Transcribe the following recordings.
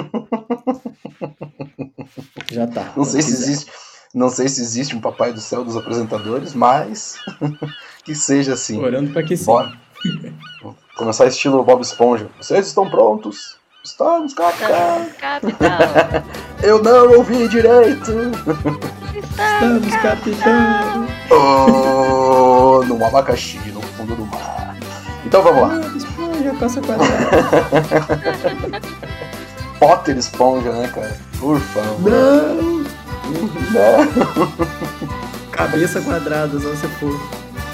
Já tá. Não sei se existe. Não sei se existe um papai do céu dos apresentadores, mas que seja assim. Orando para que sim. Bora. Começar estilo Bob Esponja. Vocês estão prontos? Estamos, capitão. Capitão. Eu não ouvi direito. Estamos, capitão. Oh, num abacaxi no fundo do mar. Então vamos lá. Bob Esponja, coça quadrada. Potter Esponja, né, cara? Por favor. Não. Não. Cabeça quadrada, só se for.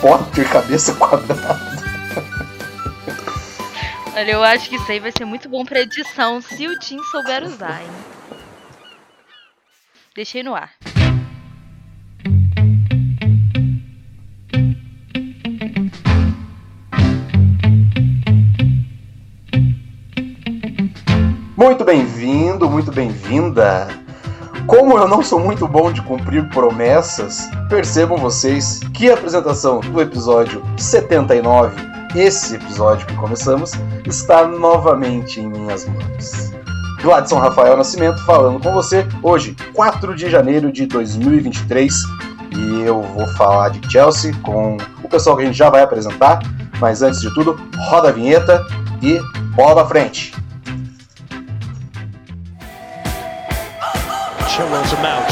Potter cabeça quadrada. Olha, eu acho que isso aí vai ser muito bom pra edição se o Tim souber usar, hein? Deixei no ar. Muito bem-vindo, muito bem-vinda. Como eu não sou muito bom de cumprir promessas, percebam vocês que a apresentação do episódio 79, esse episódio que começamos, está novamente em minhas mãos. Gladson Rafael Nascimento falando com você hoje, 4 de janeiro de 2023, e eu vou falar de Chelsea com o pessoal que a gente já vai apresentar, mas antes de tudo, roda a vinheta e bola pra frente. Chilwell's a mount.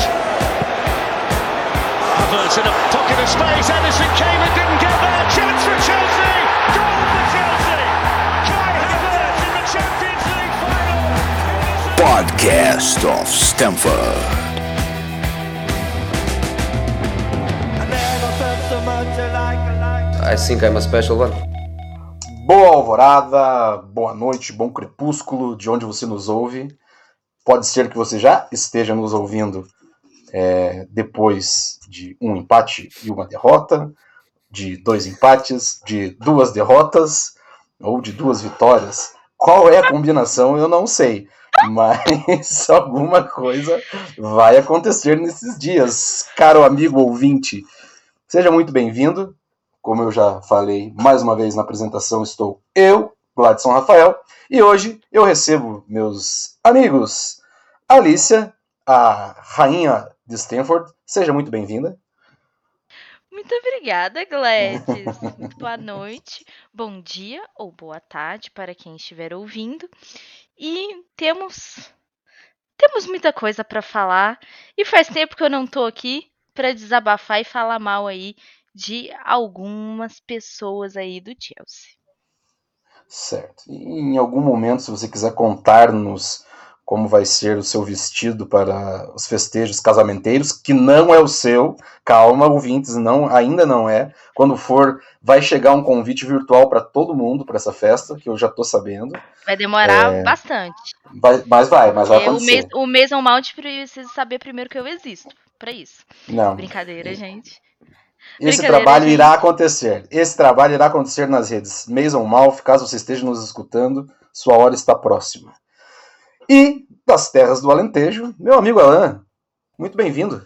Havertz in a pocket of space. Edison came and didn't get there. Chance for Chelsea. Goal for Chelsea. Kai Havertz in the Champions League final. Podcast of Stamford. I think I'm a special one. Boa alvorada, boa noite, bom crepúsculo, de onde você nos ouve. Pode ser que você já esteja nos ouvindo é, depois de um empate e uma derrota, de dois empates, de duas derrotas ou de duas vitórias. Qual é a combinação, eu não sei. Mas alguma coisa vai acontecer nesses dias, caro amigo ouvinte. Seja muito bem-vindo. Como eu já falei mais uma vez na apresentação, estou eu, Gladson Rafael, e hoje eu recebo meus amigos Alicia, a rainha de Stanford. Seja muito bem-vinda. Muito obrigada, Gladys. Boa noite, bom dia ou boa tarde para quem estiver ouvindo. E temos temos muita coisa para falar e faz tempo que eu não tô aqui para desabafar e falar mal aí de algumas pessoas aí do Chelsea. Certo. E em algum momento, se você quiser contar-nos como vai ser o seu vestido para os festejos casamenteiros, que não é o seu, calma, ouvintes, não, ainda não é. Quando for, vai chegar um convite virtual para todo mundo para essa festa, que eu já estou sabendo. Vai demorar É, bastante. Vai- mas vai, mas vai É, o, acontecer. mes, o Mason Mount precisa saber primeiro que eu existo. Pra isso. Não. Brincadeira, gente. Esse trabalho gente. irá acontecer. Esse trabalho irá acontecer nas redes Mason Malf, caso você esteja nos escutando, sua hora está próxima. E das terras do Alentejo, meu amigo Alan, muito bem-vindo.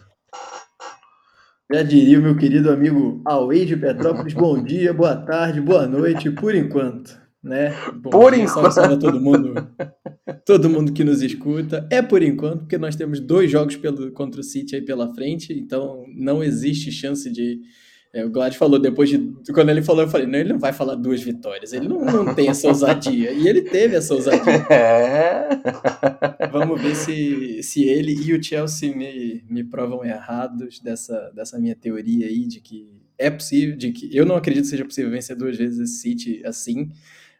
Já diria o meu querido amigo Away de Petrópolis, bom dia, boa tarde, boa noite, por enquanto, né? Bom Por dia, salve, enquanto. salve a todo mundo, todo mundo que nos escuta. É por enquanto, porque nós temos dois jogos pelo, contra o City aí pela frente, então não existe chance de... é, o Glad falou depois de... Quando ele falou, eu falei, não, ele não vai falar duas vitórias, ele não, não tem essa ousadia. E ele teve essa ousadia. É. Vamos ver se, se ele e o Chelsea me, me provam errados dessa, dessa minha teoria aí de que é possível, de que eu não acredito que seja possível vencer duas vezes esse City assim,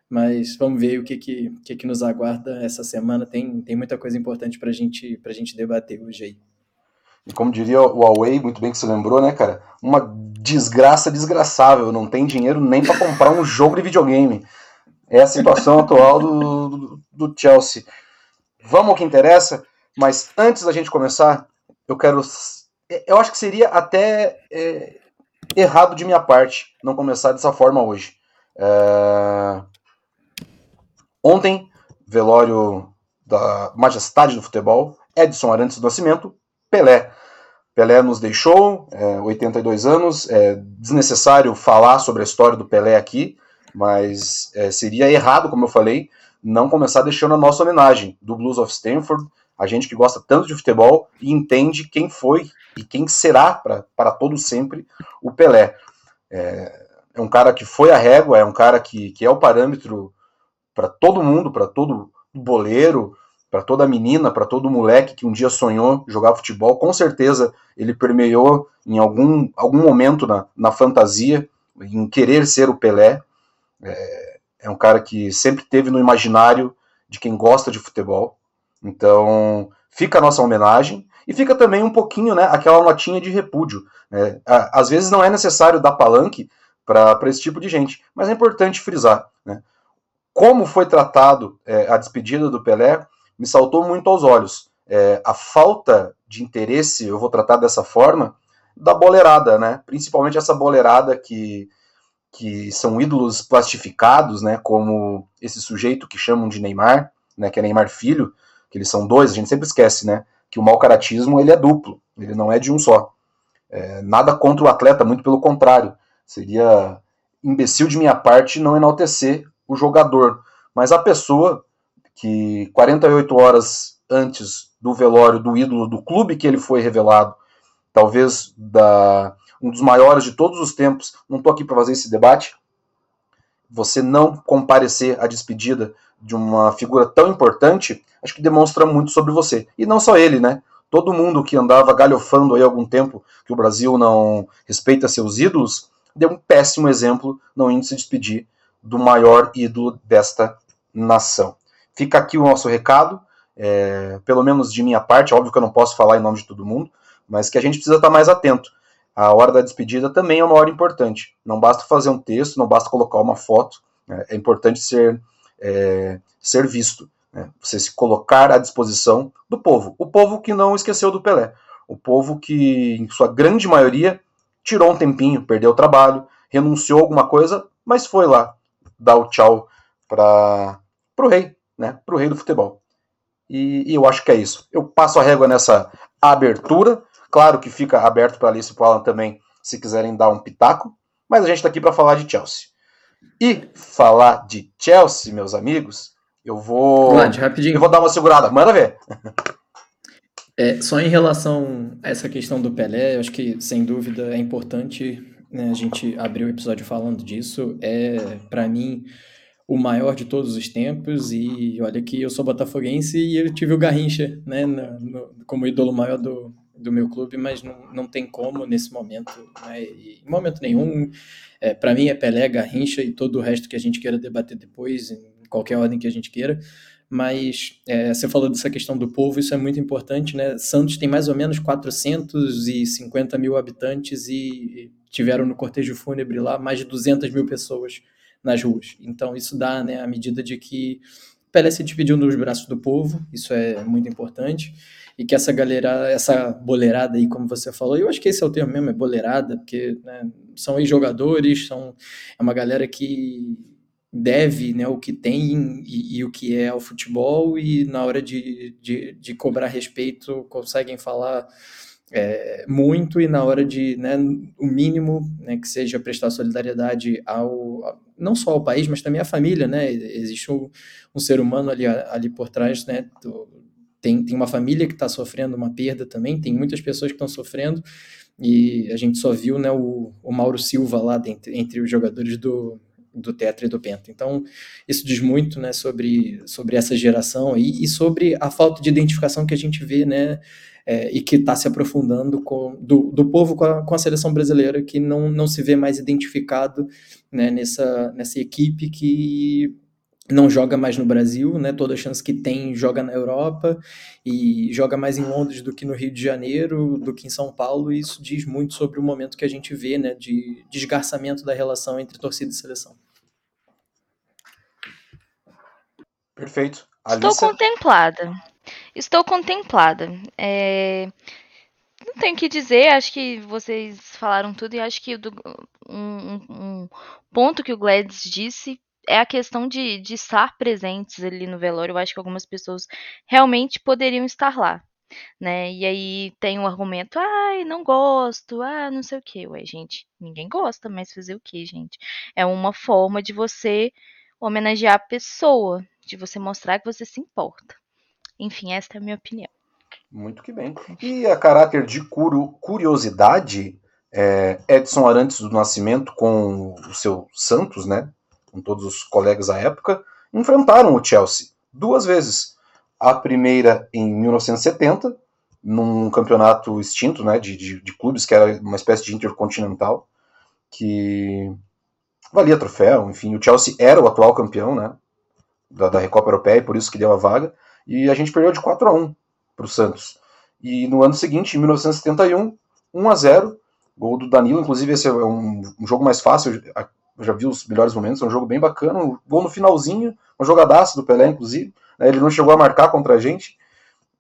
mas vamos ver o que que, que, que nos aguarda essa semana. Tem, tem muita coisa importante pra gente, pra gente debater hoje aí. E como diria o Huawei, muito bem que você lembrou, né, cara? Uma desgraça desgraçável. Não tem dinheiro nem para comprar um jogo de videogame. É a situação atual do, do, do Chelsea. Vamos ao que interessa, mas antes da gente começar, eu quero. Eu acho que seria até é, errado de minha parte não começar dessa forma hoje. É, Ontem, velório da majestade do futebol, Edson Arantes do Nascimento, Pelé. Pelé nos deixou, é, 82 anos. É desnecessário falar sobre a história do Pelé aqui, mas é, seria errado, como eu falei, não começar deixando a nossa homenagem do Blues of Stanford, a gente que gosta tanto de futebol e entende quem foi e quem será para todo sempre o Pelé. É, é, um cara que foi a régua, é um cara que, que é o parâmetro para todo mundo, para todo boleiro, para toda menina, para todo moleque que um dia sonhou jogar futebol. Com certeza ele permeou em algum, algum momento na, na fantasia, em querer ser o Pelé. É, é um cara que sempre teve no imaginário de quem gosta de futebol. Então, fica a nossa homenagem e fica também um pouquinho, né, aquela notinha de repúdio. Né? Às vezes não é necessário dar palanque para esse tipo de gente, mas é importante frisar. Né? Como foi tratado é, a despedida do Pelé me saltou muito aos olhos. É, a falta de interesse, eu vou tratar dessa forma, da boleirada, né? principalmente essa boleirada que, que são ídolos plastificados, né? como esse sujeito que chamam de Neymar, né? que é Neymar Filho, que eles são dois, a gente sempre esquece, né? Que o mau caratismo ele é duplo, ele não é de um só. É, nada contra o atleta, muito pelo contrário. Seria imbecil de minha parte não enaltecer o jogador. Mas a pessoa que 48 horas antes do velório do ídolo do clube que ele foi revelado, talvez da um dos maiores de todos os tempos, não estou aqui para fazer esse debate, você não comparecer à despedida de uma figura tão importante, acho que demonstra muito sobre você. E não só ele, né? Todo mundo que andava galhofando aí há algum tempo que o Brasil não respeita seus ídolos, deu um péssimo exemplo não indo se despedir do maior ídolo desta nação. Fica aqui o nosso recado, é, pelo menos de minha parte, óbvio que eu não posso falar em nome de todo mundo, mas que a gente precisa estar mais atento. A hora da despedida também é uma hora importante. Não basta fazer um texto, não basta colocar uma foto, né? é importante ser é, ser visto. Né? Você se colocar à disposição do povo. O povo que não esqueceu do Pelé. O povo que, em sua grande maioria, tirou um tempinho, perdeu o trabalho, renunciou a alguma coisa, mas foi lá dar o tchau para o rei, né? para o rei do futebol. E, e, eu acho que é isso. Eu passo a régua nessa abertura. Claro que fica aberto para Alice e para Alan também, se quiserem dar um pitaco. Mas a gente está aqui para falar de Chelsea. E falar de Chelsea, meus amigos, eu vou. Vlad, rapidinho. Eu vou dar uma segurada. Manda ver. É, só em relação a essa questão do Pelé, eu acho que, sem dúvida, é importante né, a gente abrir o episódio falando disso. É, para mim, o maior de todos os tempos. E olha que eu sou botafoguense e eu tive o Garrincha né, no, no, como ídolo maior do, do meu clube, mas não, não tem como nesse momento, né, em momento nenhum. É, para mim é Pelé, Garrincha e todo o resto que a gente queira debater depois, em qualquer ordem que a gente queira. Mas é, você falou dessa questão do povo, isso é muito importante, né? Santos tem mais ou menos 450 mil habitantes e tiveram no cortejo fúnebre lá mais de 200 mil pessoas nas ruas. Então isso dá né, a medida de que Pelé se despediu nos braços do povo, isso é muito importante e que essa galera, essa boleirada aí, como você falou, eu acho que esse é o termo mesmo, é boleirada, porque né, são ex-jogadores, são, é uma galera que deve né, o que tem e, e, o que é ao futebol, e na hora de, de, de cobrar respeito conseguem falar é, muito, e na hora de, né, o mínimo, né, que seja prestar solidariedade ao, não só ao país, mas também à família, né, existe um, um ser humano ali, ali por trás, né, do, tem, tem uma família que está sofrendo uma perda também, tem muitas pessoas que estão sofrendo, e a gente só viu né, o, o Mauro Silva lá dentro, entre os jogadores do, do Tetra e do Penta. Então, isso diz muito né, sobre, sobre essa geração aí, e sobre a falta de identificação que a gente vê, né, é, e que está se aprofundando com, do, do povo com a, com a, seleção brasileira, que não, não se vê mais identificado né, nessa, nessa equipe que não joga mais no Brasil, né? Toda chance que tem joga na Europa e joga mais em Londres do que no Rio de Janeiro, do que em São Paulo. E isso diz muito sobre o momento que a gente vê, né? De desgarçamento da relação entre torcida e seleção. Perfeito. Estou contemplada. Estou contemplada. É... Não tenho o que dizer, acho que vocês falaram tudo e acho que do, um, um, ponto que o Gladys disse é a questão de, de estar presentes ali no velório. Eu acho que algumas pessoas realmente poderiam estar lá, né? E aí tem o um argumento, ai, não gosto, ah, não sei o que. Ué, gente, ninguém gosta, mas fazer o que, gente? É uma forma de você homenagear a pessoa, de você mostrar que você se importa. Enfim, esta é a minha opinião. Muito que bem. E a caráter de curiosidade, é, Edson Arantes do Nascimento com o seu Santos, né, com todos os colegas à época, enfrentaram o Chelsea duas vezes. A primeira em 1970, num campeonato extinto né, de, de, de clubes, que era uma espécie de intercontinental, que valia troféu, enfim, o Chelsea era o atual campeão né, da, da Recopa Europeia, e por isso que deu a vaga, e a gente perdeu de 4 a 1 para o Santos. E no ano seguinte, em 1971, 1 a 0 gol do Danilo, inclusive esse é um, um jogo mais fácil, eu já vi os melhores momentos, é um jogo bem bacana, um gol no finalzinho, uma jogadaça do Pelé, inclusive, né, ele não chegou a marcar contra a gente,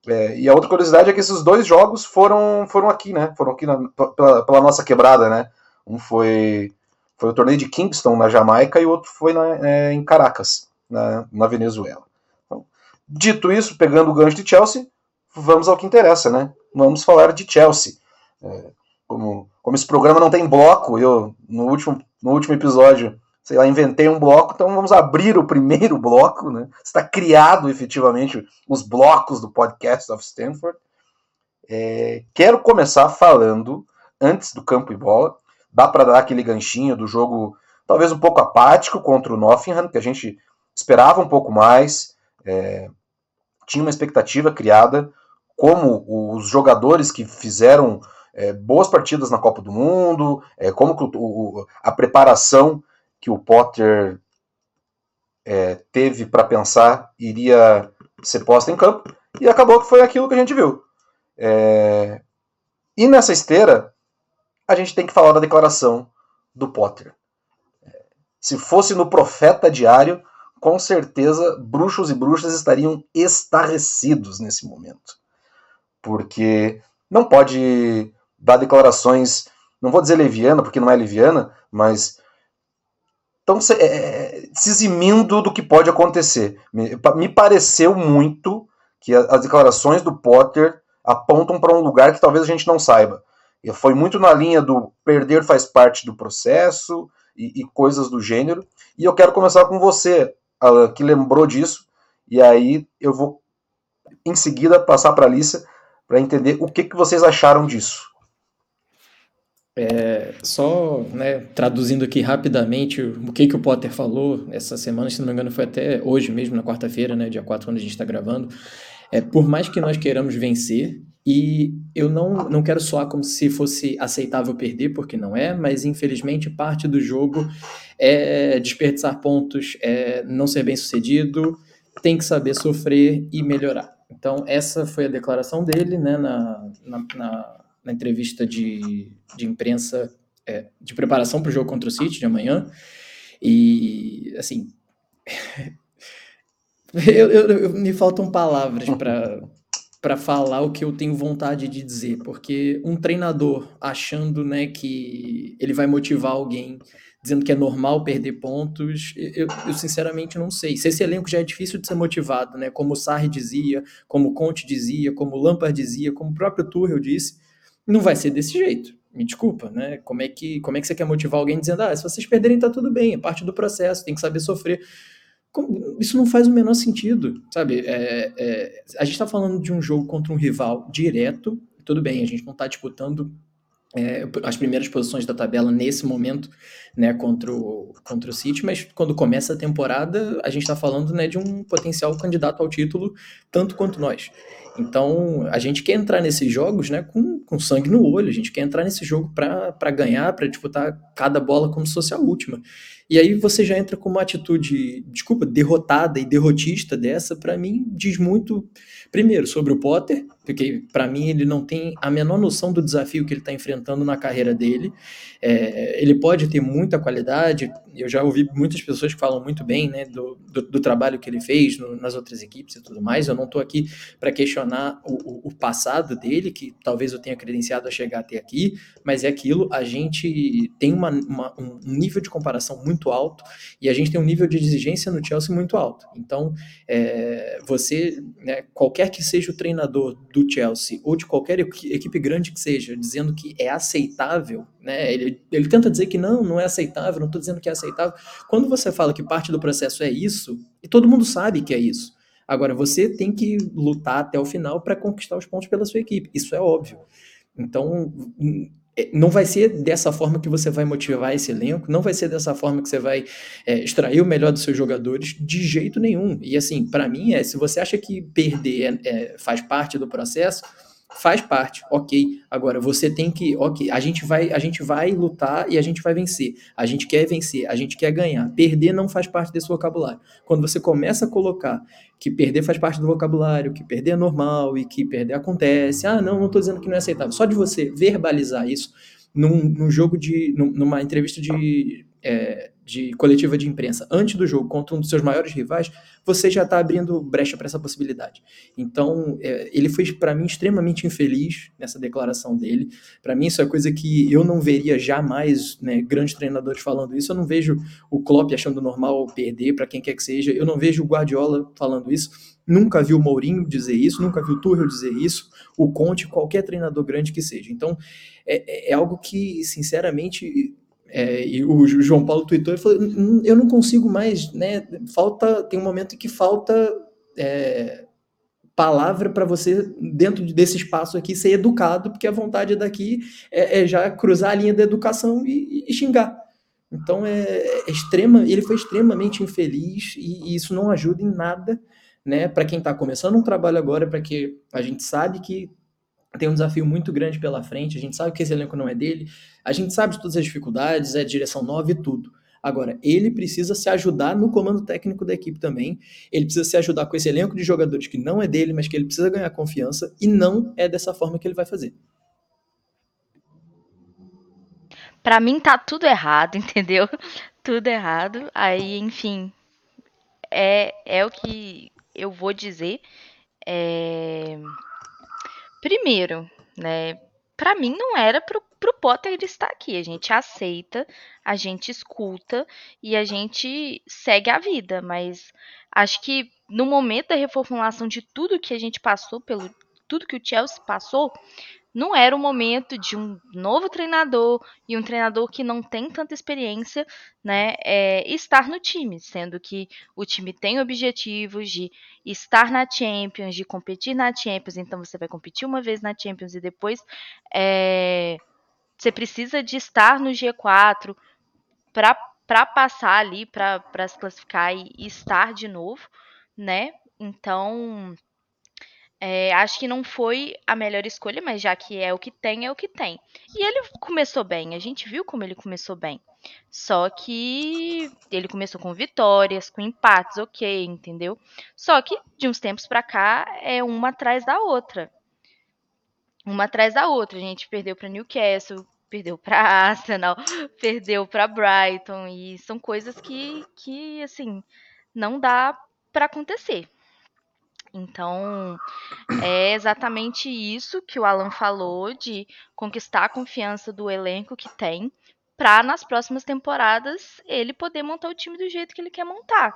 é, e a outra curiosidade é que esses dois jogos foram, foram aqui, né, foram aqui na, pela, pela, nossa quebrada, né, um foi, foi o torneio de Kingston, na Jamaica, e o outro foi na, é, em Caracas, na, na Venezuela. Dito isso, pegando o gancho de Chelsea, vamos ao que interessa, né? Vamos falar de Chelsea. É, como, como esse programa não tem bloco, eu no último, no último episódio, sei lá, inventei um bloco, então vamos abrir o primeiro bloco, né? Está criado efetivamente os blocos do podcast of Stanford. É, quero começar falando antes do campo e bola. Dá para dar aquele ganchinho do jogo, talvez um pouco apático contra o Nottingham, que a gente esperava um pouco mais. É, tinha uma expectativa criada, como os jogadores que fizeram é, boas partidas na Copa do Mundo, é, como o, a preparação que o Potter é, teve para pensar iria ser posta em campo, e acabou que foi aquilo que a gente viu. É, e nessa esteira, a gente tem que falar da declaração do Potter. É, se fosse no Profeta Diário, com certeza bruxos e bruxas estariam estarrecidos nesse momento. Porque não pode dar declarações, não vou dizer leviana, porque não é leviana, mas estão se, é, se eximindo do que pode acontecer. Me, me pareceu muito que a, as declarações do Potter apontam para um lugar que talvez a gente não saiba. E foi muito na linha do perder faz parte do processo e, e coisas do gênero. E eu quero começar com você, que lembrou disso, e aí eu vou em seguida passar para a Alicia para entender o que, que vocês acharam disso. É, só né, traduzindo aqui rapidamente o que, que o Potter falou essa semana, se não me engano foi até hoje mesmo, na quarta-feira, né, dia 4, quando a gente está gravando. É, por mais que nós queiramos vencer, e eu não, não quero soar como se fosse aceitável perder, porque não é, mas infelizmente parte do jogo é desperdiçar pontos, é não ser bem sucedido, tem que saber sofrer e melhorar. Então, essa foi a declaração dele né, na, na, na, na entrevista de, de imprensa é, de preparação para o jogo contra o City de amanhã. E, assim, eu, eu, eu, me faltam palavras para para falar o que eu tenho vontade de dizer, porque um treinador achando, né, que ele vai motivar alguém dizendo que é normal perder pontos, eu, eu, sinceramente não sei. Se esse elenco já é difícil de ser motivado, né, como o Sarri dizia, como o Conte dizia, como o Lampard dizia, como o próprio Tuchel disse, não vai ser desse jeito. Me desculpa, né? Como é que como é que você quer motivar alguém dizendo: "Ah, se vocês perderem tá tudo bem, é parte do processo, tem que saber sofrer" isso não faz o menor sentido, sabe? É, é, a gente está falando de um jogo contra um rival direto, tudo bem, a gente não está disputando é, as primeiras posições da tabela nesse momento, né, contra o, contra o City, mas quando começa a temporada, a gente está falando, né, de um potencial candidato ao título, tanto quanto nós. Então, a gente quer entrar nesses jogos, né, com, com sangue no olho, a gente quer entrar nesse jogo para ganhar, para disputar cada bola como se fosse a última. E aí você já entra com uma atitude, desculpa, derrotada e derrotista dessa, para mim diz muito, primeiro, sobre o Potter, porque para mim ele não tem a menor noção do desafio que ele está enfrentando na carreira dele. É, ele pode ter muita qualidade, eu já ouvi muitas pessoas que falam muito bem né, do, do, do trabalho que ele fez no, nas outras equipes e tudo mais. Eu não estou aqui para questionar questionar o, o, passado dele, que talvez eu tenha credenciado a chegar até aqui, mas é aquilo, a gente tem uma, uma, um nível de comparação muito alto e a gente tem um nível de exigência no Chelsea muito alto. Então, é, você, né, qualquer que seja o treinador do Chelsea ou de qualquer equipe grande que seja, dizendo que é aceitável, né, ele, ele tenta dizer que não, não é aceitável, não estou dizendo que é aceitável. Quando você fala que parte do processo é isso, e todo mundo sabe que é isso, Agora, você tem que lutar até o final para conquistar os pontos pela sua equipe. Isso é óbvio. Então, não vai ser dessa forma que você vai motivar esse elenco, não vai ser dessa forma que você vai é, extrair o melhor dos seus jogadores, de jeito nenhum. E assim, para mim é, se você acha que perder é, é, faz parte do processo, faz parte, ok. Agora você tem que, ok, a gente vai, a gente vai lutar e a gente vai vencer. A gente quer vencer, a gente quer ganhar. Perder não faz parte desse vocabulário. Quando você começa a colocar que perder faz parte do vocabulário, que perder é normal e que perder acontece, ah, não, não estou dizendo que não é aceitável. Só de você verbalizar isso num, num jogo de, numa entrevista de é, de coletiva de imprensa antes do jogo contra um dos seus maiores rivais, você já está abrindo brecha para essa possibilidade. Então, é, ele foi para mim extremamente infeliz nessa declaração dele. Para mim, isso é coisa que eu não veria jamais né, grandes treinadores falando isso. Eu não vejo o Klopp achando normal perder para quem quer que seja. Eu não vejo o Guardiola falando isso. Nunca vi o Mourinho dizer isso, nunca vi o Tuchel dizer isso, o Conte, qualquer treinador grande que seja. Então, é, é algo que, sinceramente, é, e o João Paulo tweetou e falou: eu não consigo mais, né? Falta, tem um momento em que falta é, palavra para você, dentro desse espaço aqui, ser educado, porque a vontade daqui é, é já cruzar a linha da educação e, e xingar. Então é, é, extrema, ele foi extremamente infeliz e, e isso não ajuda em nada, né? Para quem está começando um trabalho agora, para que a gente sabe que tem um desafio muito grande pela frente, a gente sabe que esse elenco não é dele, a gente sabe de todas as dificuldades, é direção nova e tudo. Agora, ele precisa se ajudar no comando técnico da equipe também. Ele precisa se ajudar com esse elenco de jogadores que não é dele, mas que ele precisa ganhar confiança, e não é dessa forma que ele vai fazer. Para mim tá tudo errado, entendeu? Tudo errado. Aí, enfim, é, é o que eu vou dizer. É... Primeiro, né? Para mim não era pro, pro Potter estar aqui. A gente aceita, a gente escuta e a gente segue a vida. Mas acho que no momento da reformulação de tudo que a gente passou, pelo tudo que o Chelsea passou, não era o momento de um novo treinador e um treinador que não tem tanta experiência, né, é, estar no time, sendo que o time tem objetivos de estar na Champions, de competir na Champions, então você vai competir uma vez na Champions e depois é, você precisa de estar no G4 para passar ali, para se classificar e, e estar de novo, né? Então é, acho que não foi a melhor escolha, mas já que é o que tem, é o que tem. E ele começou bem, a gente viu como ele começou bem. Só que ele começou com vitórias, com empates, ok, entendeu? Só que de uns tempos pra cá é uma atrás da outra. Uma atrás da outra. A gente perdeu para Newcastle, perdeu para Arsenal, perdeu para Brighton e são coisas que que assim não dá para acontecer. Então, é exatamente isso que o Alan falou de conquistar a confiança do elenco que tem para nas próximas temporadas ele poder montar o time do jeito que ele quer montar,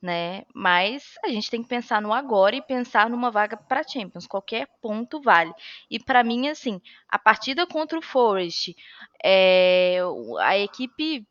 né? Mas a gente tem que pensar no agora e pensar numa vaga para Champions. Qualquer ponto vale. E para mim, assim, a partida contra o Forest, é, a equipe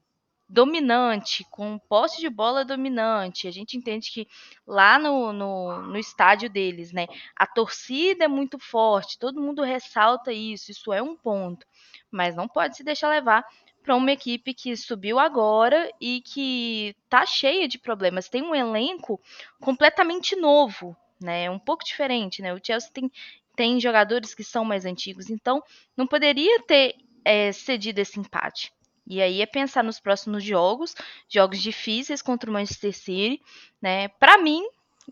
dominante, com posse de bola dominante. A gente entende que lá no, no, no, estádio deles, né, a torcida é muito forte, todo mundo ressalta isso, isso é um ponto. Mas não pode se deixar levar para uma equipe que subiu agora e que tá cheia de problemas. Tem um elenco completamente novo, né? Um pouco diferente, né? O Chelsea tem, tem jogadores que são mais antigos, então não poderia ter é, cedido esse empate. E aí é pensar nos próximos jogos, jogos difíceis contra o Manchester City, né? Para mim,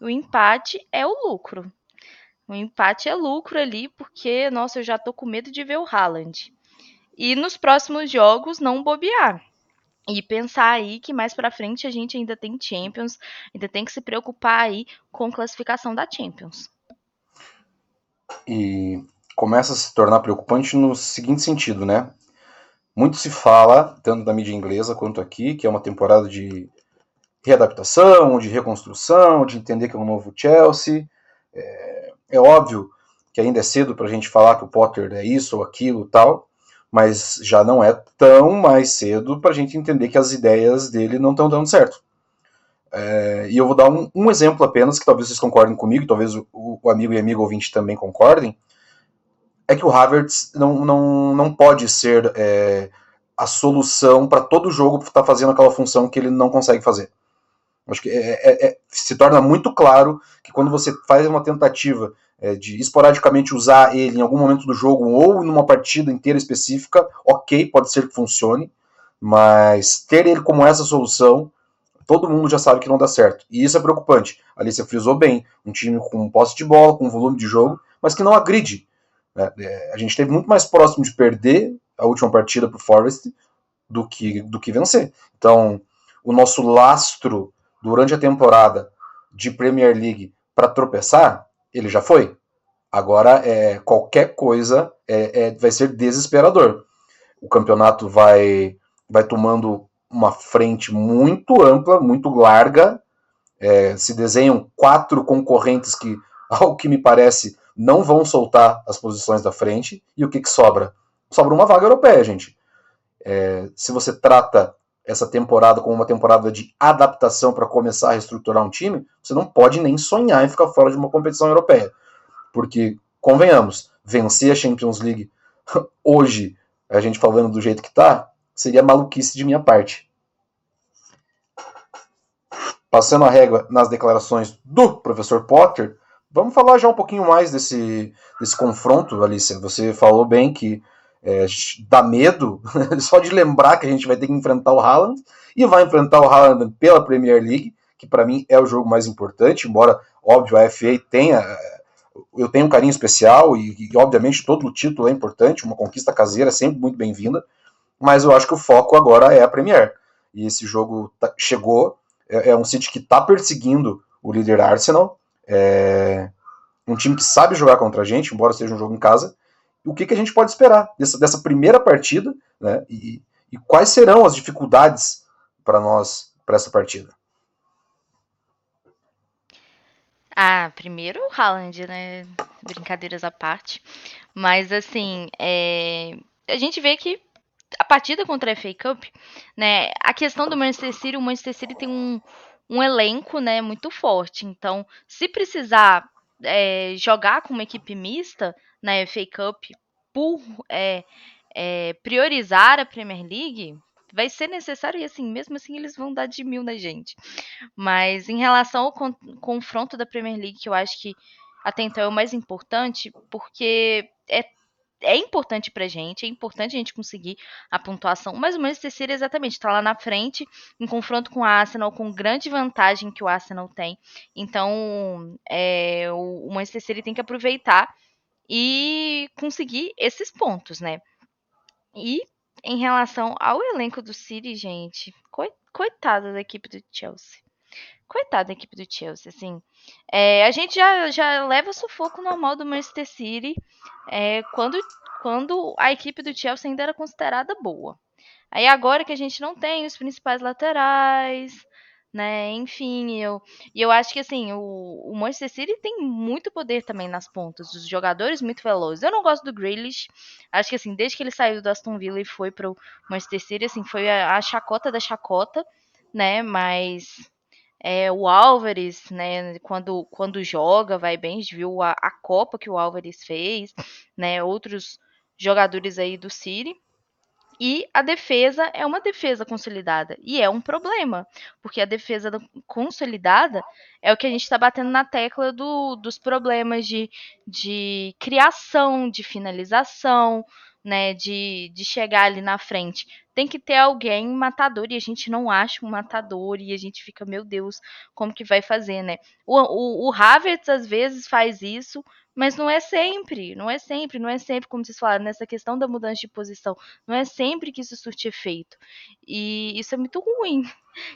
o empate é o lucro. O empate é lucro ali, porque, nossa, eu já tô com medo de ver o Haaland. E nos próximos jogos não bobear. E pensar aí que mais para frente a gente ainda tem Champions, ainda tem que se preocupar aí com classificação da Champions. E começa a se tornar preocupante no seguinte sentido, né? Muito se fala, tanto da mídia inglesa quanto aqui, que é uma temporada de readaptação, de reconstrução, de entender que é um novo Chelsea. É, é óbvio que ainda é cedo para a gente falar que o Potter é isso ou aquilo tal, mas já não é tão mais cedo para a gente entender que as ideias dele não estão dando certo. É, e eu vou dar um, um, exemplo apenas, que talvez vocês concordem comigo, talvez o, o amigo e amigo ouvinte também concordem, é que o Havertz não, não, não pode ser é, a solução para todo jogo estar tá fazendo aquela função que ele não consegue fazer. Acho que é, é, é, se torna muito claro que quando você faz uma tentativa é, de esporadicamente usar ele em algum momento do jogo ou numa partida inteira específica, ok, pode ser que funcione, mas ter ele como essa solução, todo mundo já sabe que não dá certo. E isso é preocupante. Ali você frisou bem, um time com posse de bola, com volume de jogo, mas que não agride. Né? A gente esteve muito mais próximo de perder a última partida para o Forest do que, do que vencer. Então, o nosso lastro durante a temporada de Premier League para tropeçar, ele já foi. Agora, é, qualquer coisa é, é, vai ser desesperador. O campeonato vai, vai tomando uma frente muito ampla, muito larga. É, se desenham quatro concorrentes que, ao que me parece, não vão soltar as posições da frente. E o que, que sobra? Sobra uma vaga europeia, gente. É, se você trata essa temporada como uma temporada de adaptação para começar a reestruturar um time, você não pode nem sonhar em ficar fora de uma competição europeia. Porque, convenhamos, vencer a Champions League hoje, a gente falando do jeito que está, seria maluquice de minha parte. Passando a régua nas declarações do professor Potter, vamos falar já um pouquinho mais desse, desse confronto, Alicia. Você falou bem que é, dá medo só de lembrar que a gente vai ter que enfrentar o Haaland e vai enfrentar o Haaland pela Premier League, que para mim é o jogo mais importante, embora, óbvio, a FA tenha. Eu tenho um carinho especial e, e obviamente, todo o título é importante, uma conquista caseira é sempre muito bem-vinda, mas eu acho que o foco agora é a Premier. E esse jogo tá, chegou, é, é, um City que está perseguindo o líder Arsenal, é um time que sabe jogar contra a gente, embora seja um jogo em casa, o que, que a gente pode esperar dessa, dessa primeira partida, né? E, e quais serão as dificuldades para nós para essa partida? Ah, primeiro o Haaland, né? Brincadeiras à parte. Mas assim, é... a gente vê que a partida contra a FA Cup, né? A questão do Manchester City, o Manchester City tem um, um elenco, né, muito forte. Então, se precisar é, jogar com uma equipe mista na FA Cup por é, é, priorizar a Premier League, vai ser necessário e assim, mesmo assim eles vão dar de mil na gente. Mas em relação ao con confronto da Premier League, que eu acho que até então é o mais importante, porque é é importante pra gente, é importante a gente conseguir a pontuação, mas o Manchester City exatamente está lá na frente, em confronto com o Arsenal, com grande vantagem que o Arsenal tem. Então, é, o, Manchester City tem que aproveitar e conseguir esses pontos, né? E em relação ao elenco do City, gente, coitada da equipe do Chelsea. Coitada da equipe do Chelsea, assim. É, a gente já, já leva o sufoco normal do Manchester City é, quando, quando a equipe do Chelsea ainda era considerada boa. Aí agora que a gente não tem os principais laterais, né? Enfim, eu, e eu acho que assim, o, o Manchester City tem muito poder também nas pontas, os jogadores muito velozes. Eu não gosto do Grealish, acho que assim, desde que ele saiu do Aston Villa e foi para o Manchester City, assim, foi a, a chacota da chacota, né? Mas é, o Álvares, né, quando, quando joga, vai bem, viu a, a Copa que o Álvares fez, né, outros jogadores aí do City. E a defesa é uma defesa consolidada. E é um problema, porque a defesa consolidada é o que a gente está batendo na tecla do, dos problemas de, de criação, de finalização, né, de, de chegar ali na frente tem que ter alguém matador e a gente não acha um matador e a gente fica, meu Deus, como que vai fazer, né? O, o, o Havertz às vezes faz isso, mas não é sempre, não é sempre, não é sempre, como vocês falaram, nessa questão da mudança de posição, não é sempre que isso surte efeito. E isso é muito ruim.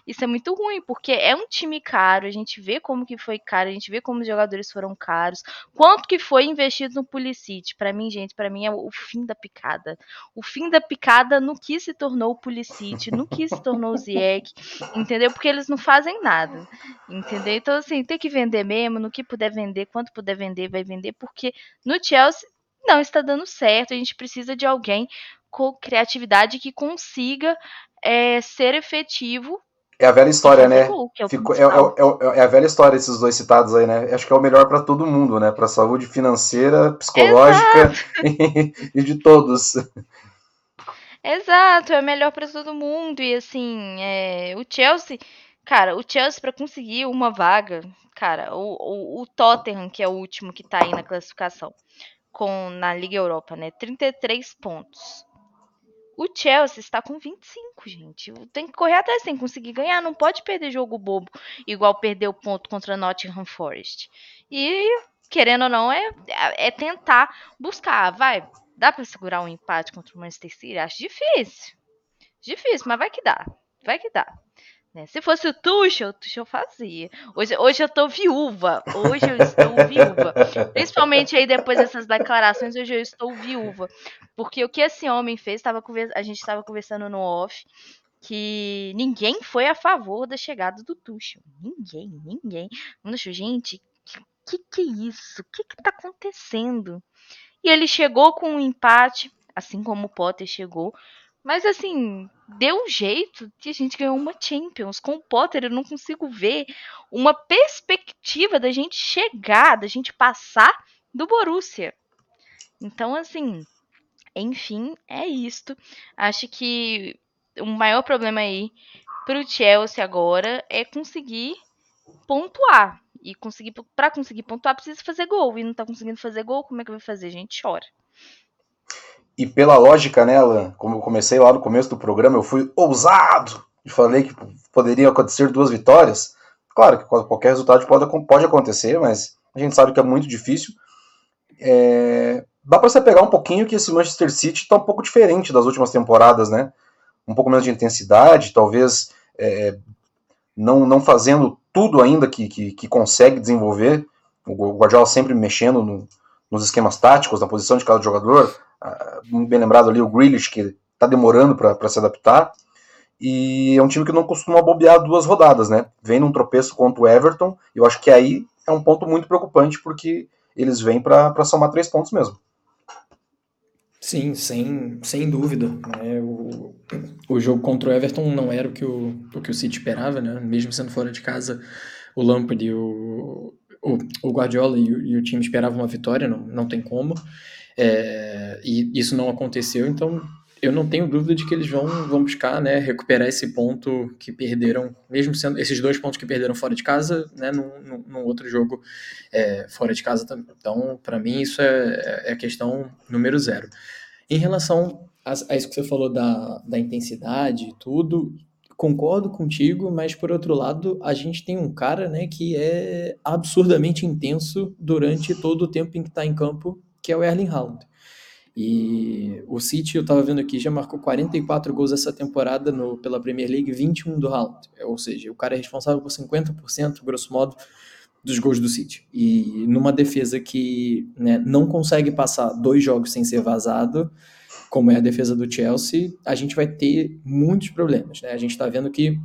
Isso é muito ruim, porque é um time caro, a gente vê como que foi caro, a gente vê como os jogadores foram caros, quanto que foi investido no Pulisic. Para mim, gente, para mim é o fim da picada. O fim da picada no que se tornou o Pulisic, no que se tornou o Ziyech, entendeu? Porque eles não fazem nada, entendeu? Então, assim, tem que vender mesmo, no que puder vender, quanto puder vender, vai vender, porque no Chelsea não está dando certo, a gente precisa de alguém com criatividade que consiga é, ser efetivo. É a velha história, né? Gol, é, Ficou, é, é, é, a velha história esses dois citados aí, né? Acho que é o melhor para todo mundo, né? Para saúde financeira, psicológica e, e, de todos. Exato, é melhor para todo mundo e assim, o Chelsea, cara, o Chelsea para conseguir uma vaga, cara, o, o, o Tottenham que é o último que tá aí na classificação, com na Liga Europa, né? 33 pontos. O Chelsea está com 25, gente. Tem que correr atrás, tem que conseguir ganhar. Não pode perder jogo bobo, igual perder o ponto contra Nottingham Forest. E, querendo ou não, é, é tentar buscar. Vai, dá para segurar um empate contra o Manchester City? Acho difícil. Difícil, mas vai que dá. Vai que dá. Né? Se fosse o Tuchel, o Tuchel fazia. Hoje, hoje eu tô viúva. Hoje eu estou viúva. Principalmente aí depois dessas declarações, hoje eu estou viúva. Porque o que esse homem fez, tava a gente estava conversando no off, que ninguém foi a favor da chegada do Tuchel. Ninguém, ninguém. Gente, que que é isso? O que que tá acontecendo? E ele chegou com um empate, assim como o Potter chegou, mas assim, deu um jeito de a gente ganhar uma Champions. Com o Potter eu não consigo ver uma perspectiva da gente chegar, da gente passar do Borussia. Então, assim, enfim, é isto. Acho que o maior problema aí pro Chelsea agora é conseguir pontuar. E conseguir para conseguir pontuar precisa fazer gol. E não tá conseguindo fazer gol, como é que vai fazer? A gente chora. E pela lógica, né, Alan, como eu comecei lá no começo do programa, eu fui ousado e falei que poderia acontecer duas vitórias. Claro que qualquer resultado pode, pode acontecer, mas a gente sabe que é muito difícil. É... Dá para você pegar um pouquinho que esse Manchester City está um pouco diferente das últimas temporadas, né? Um pouco menos de intensidade, talvez é, não, não fazendo tudo ainda que, que, que, consegue desenvolver. O Guardiola sempre mexendo no, nos esquemas táticos, na posição de cada jogador, muito bem lembrado ali o Grealish, que está demorando para se adaptar. E é um time que não costuma bobear duas rodadas, né? Vem num tropeço contra o Everton, e eu acho que aí é um ponto muito preocupante, porque eles vêm para somar três pontos mesmo. Sim, sem, sem dúvida. Né? O, o jogo contra o Everton não era o que o, o que o City esperava, né? Mesmo sendo fora de casa, o Lampard e o, o, o Guardiola e o, e o time esperavam uma vitória, não, não tem como. É, e isso não aconteceu, então eu não tenho dúvida de que eles vão, vão buscar né, recuperar esse ponto que perderam, mesmo sendo esses dois pontos que perderam fora de casa, né, num, num outro jogo é, fora de casa também. Então, para mim, isso é, é a questão número zero. Em relação a, a isso que você falou da, da intensidade e tudo, concordo contigo, mas por outro lado, a gente tem um cara né, que é absurdamente intenso durante todo o tempo em que está em campo que é o Erling Haaland. E o City, eu estava vendo aqui, já marcou 44 gols essa temporada no, pela Premier League, 21 do Haaland. Ou seja, o cara é responsável por 50%, grosso modo, dos gols do City. E numa defesa que né, não consegue passar dois jogos sem ser vazado, como é a defesa do Chelsea, a gente vai ter muitos problemas. Né? A gente está vendo que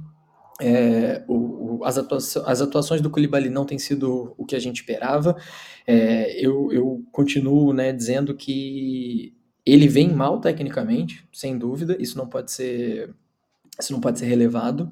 é, o, o, as, atuações, as, atuações, do Koulibaly não têm sido o que a gente esperava. É, eu, eu, continuo né, dizendo que ele vem mal tecnicamente, sem dúvida, isso não pode ser, isso não pode ser relevado,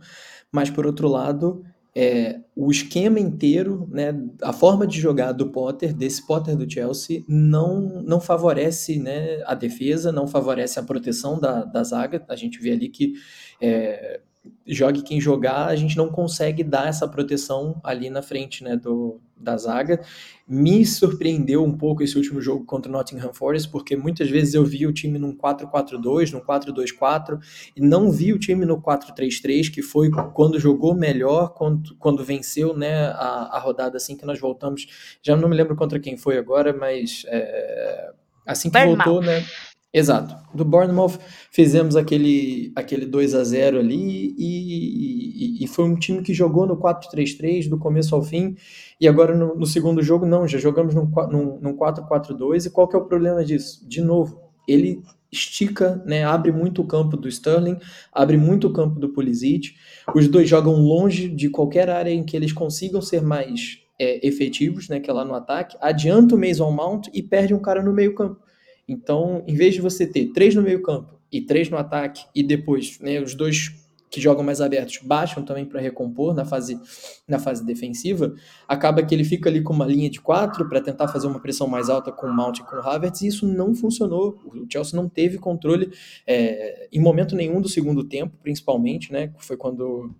mas por outro lado, é, o esquema inteiro, né, a forma de jogar do Potter, desse Potter do Chelsea, não, não favorece né, a defesa, não favorece a proteção da, da zaga. A gente vê ali que é, jogue quem jogar, a gente não consegue dar essa proteção ali na frente né, do, da zaga. Me surpreendeu um pouco esse último jogo contra o Nottingham Forest, porque muitas vezes eu vi o time num 4-4-2, num 4-2-4, e não vi o time no 4-3-3, que foi quando jogou melhor, quando, quando venceu né, a, a rodada assim que nós voltamos. Já não me lembro contra quem foi agora, mas é, assim que voltou, né? Exato. Do Bournemouth fizemos aquele, aquele 2 a 0 ali e, e, e, foi um time que jogou no 4-3-3 do começo ao fim e agora no, no segundo jogo não, já jogamos num, num, num 4-4-2 e qual que é o problema disso? De novo, ele estica, né, abre muito o campo do Sterling, abre muito o campo do Pulisic, os dois jogam longe de qualquer área em que eles consigam ser mais é, efetivos, né, que é lá no ataque, adianta o Mason Mount e perde um cara no meio campo. Então, em vez de você ter três no meio campo e três no ataque, e depois né, os dois que jogam mais abertos baixam também para recompor na fase, na fase defensiva, acaba que ele fica ali com uma linha de quatro para tentar fazer uma pressão mais alta com o Mount e com o Havertz, e isso não funcionou. O Chelsea não teve controle é, em momento nenhum do segundo tempo, principalmente, né? Foi quando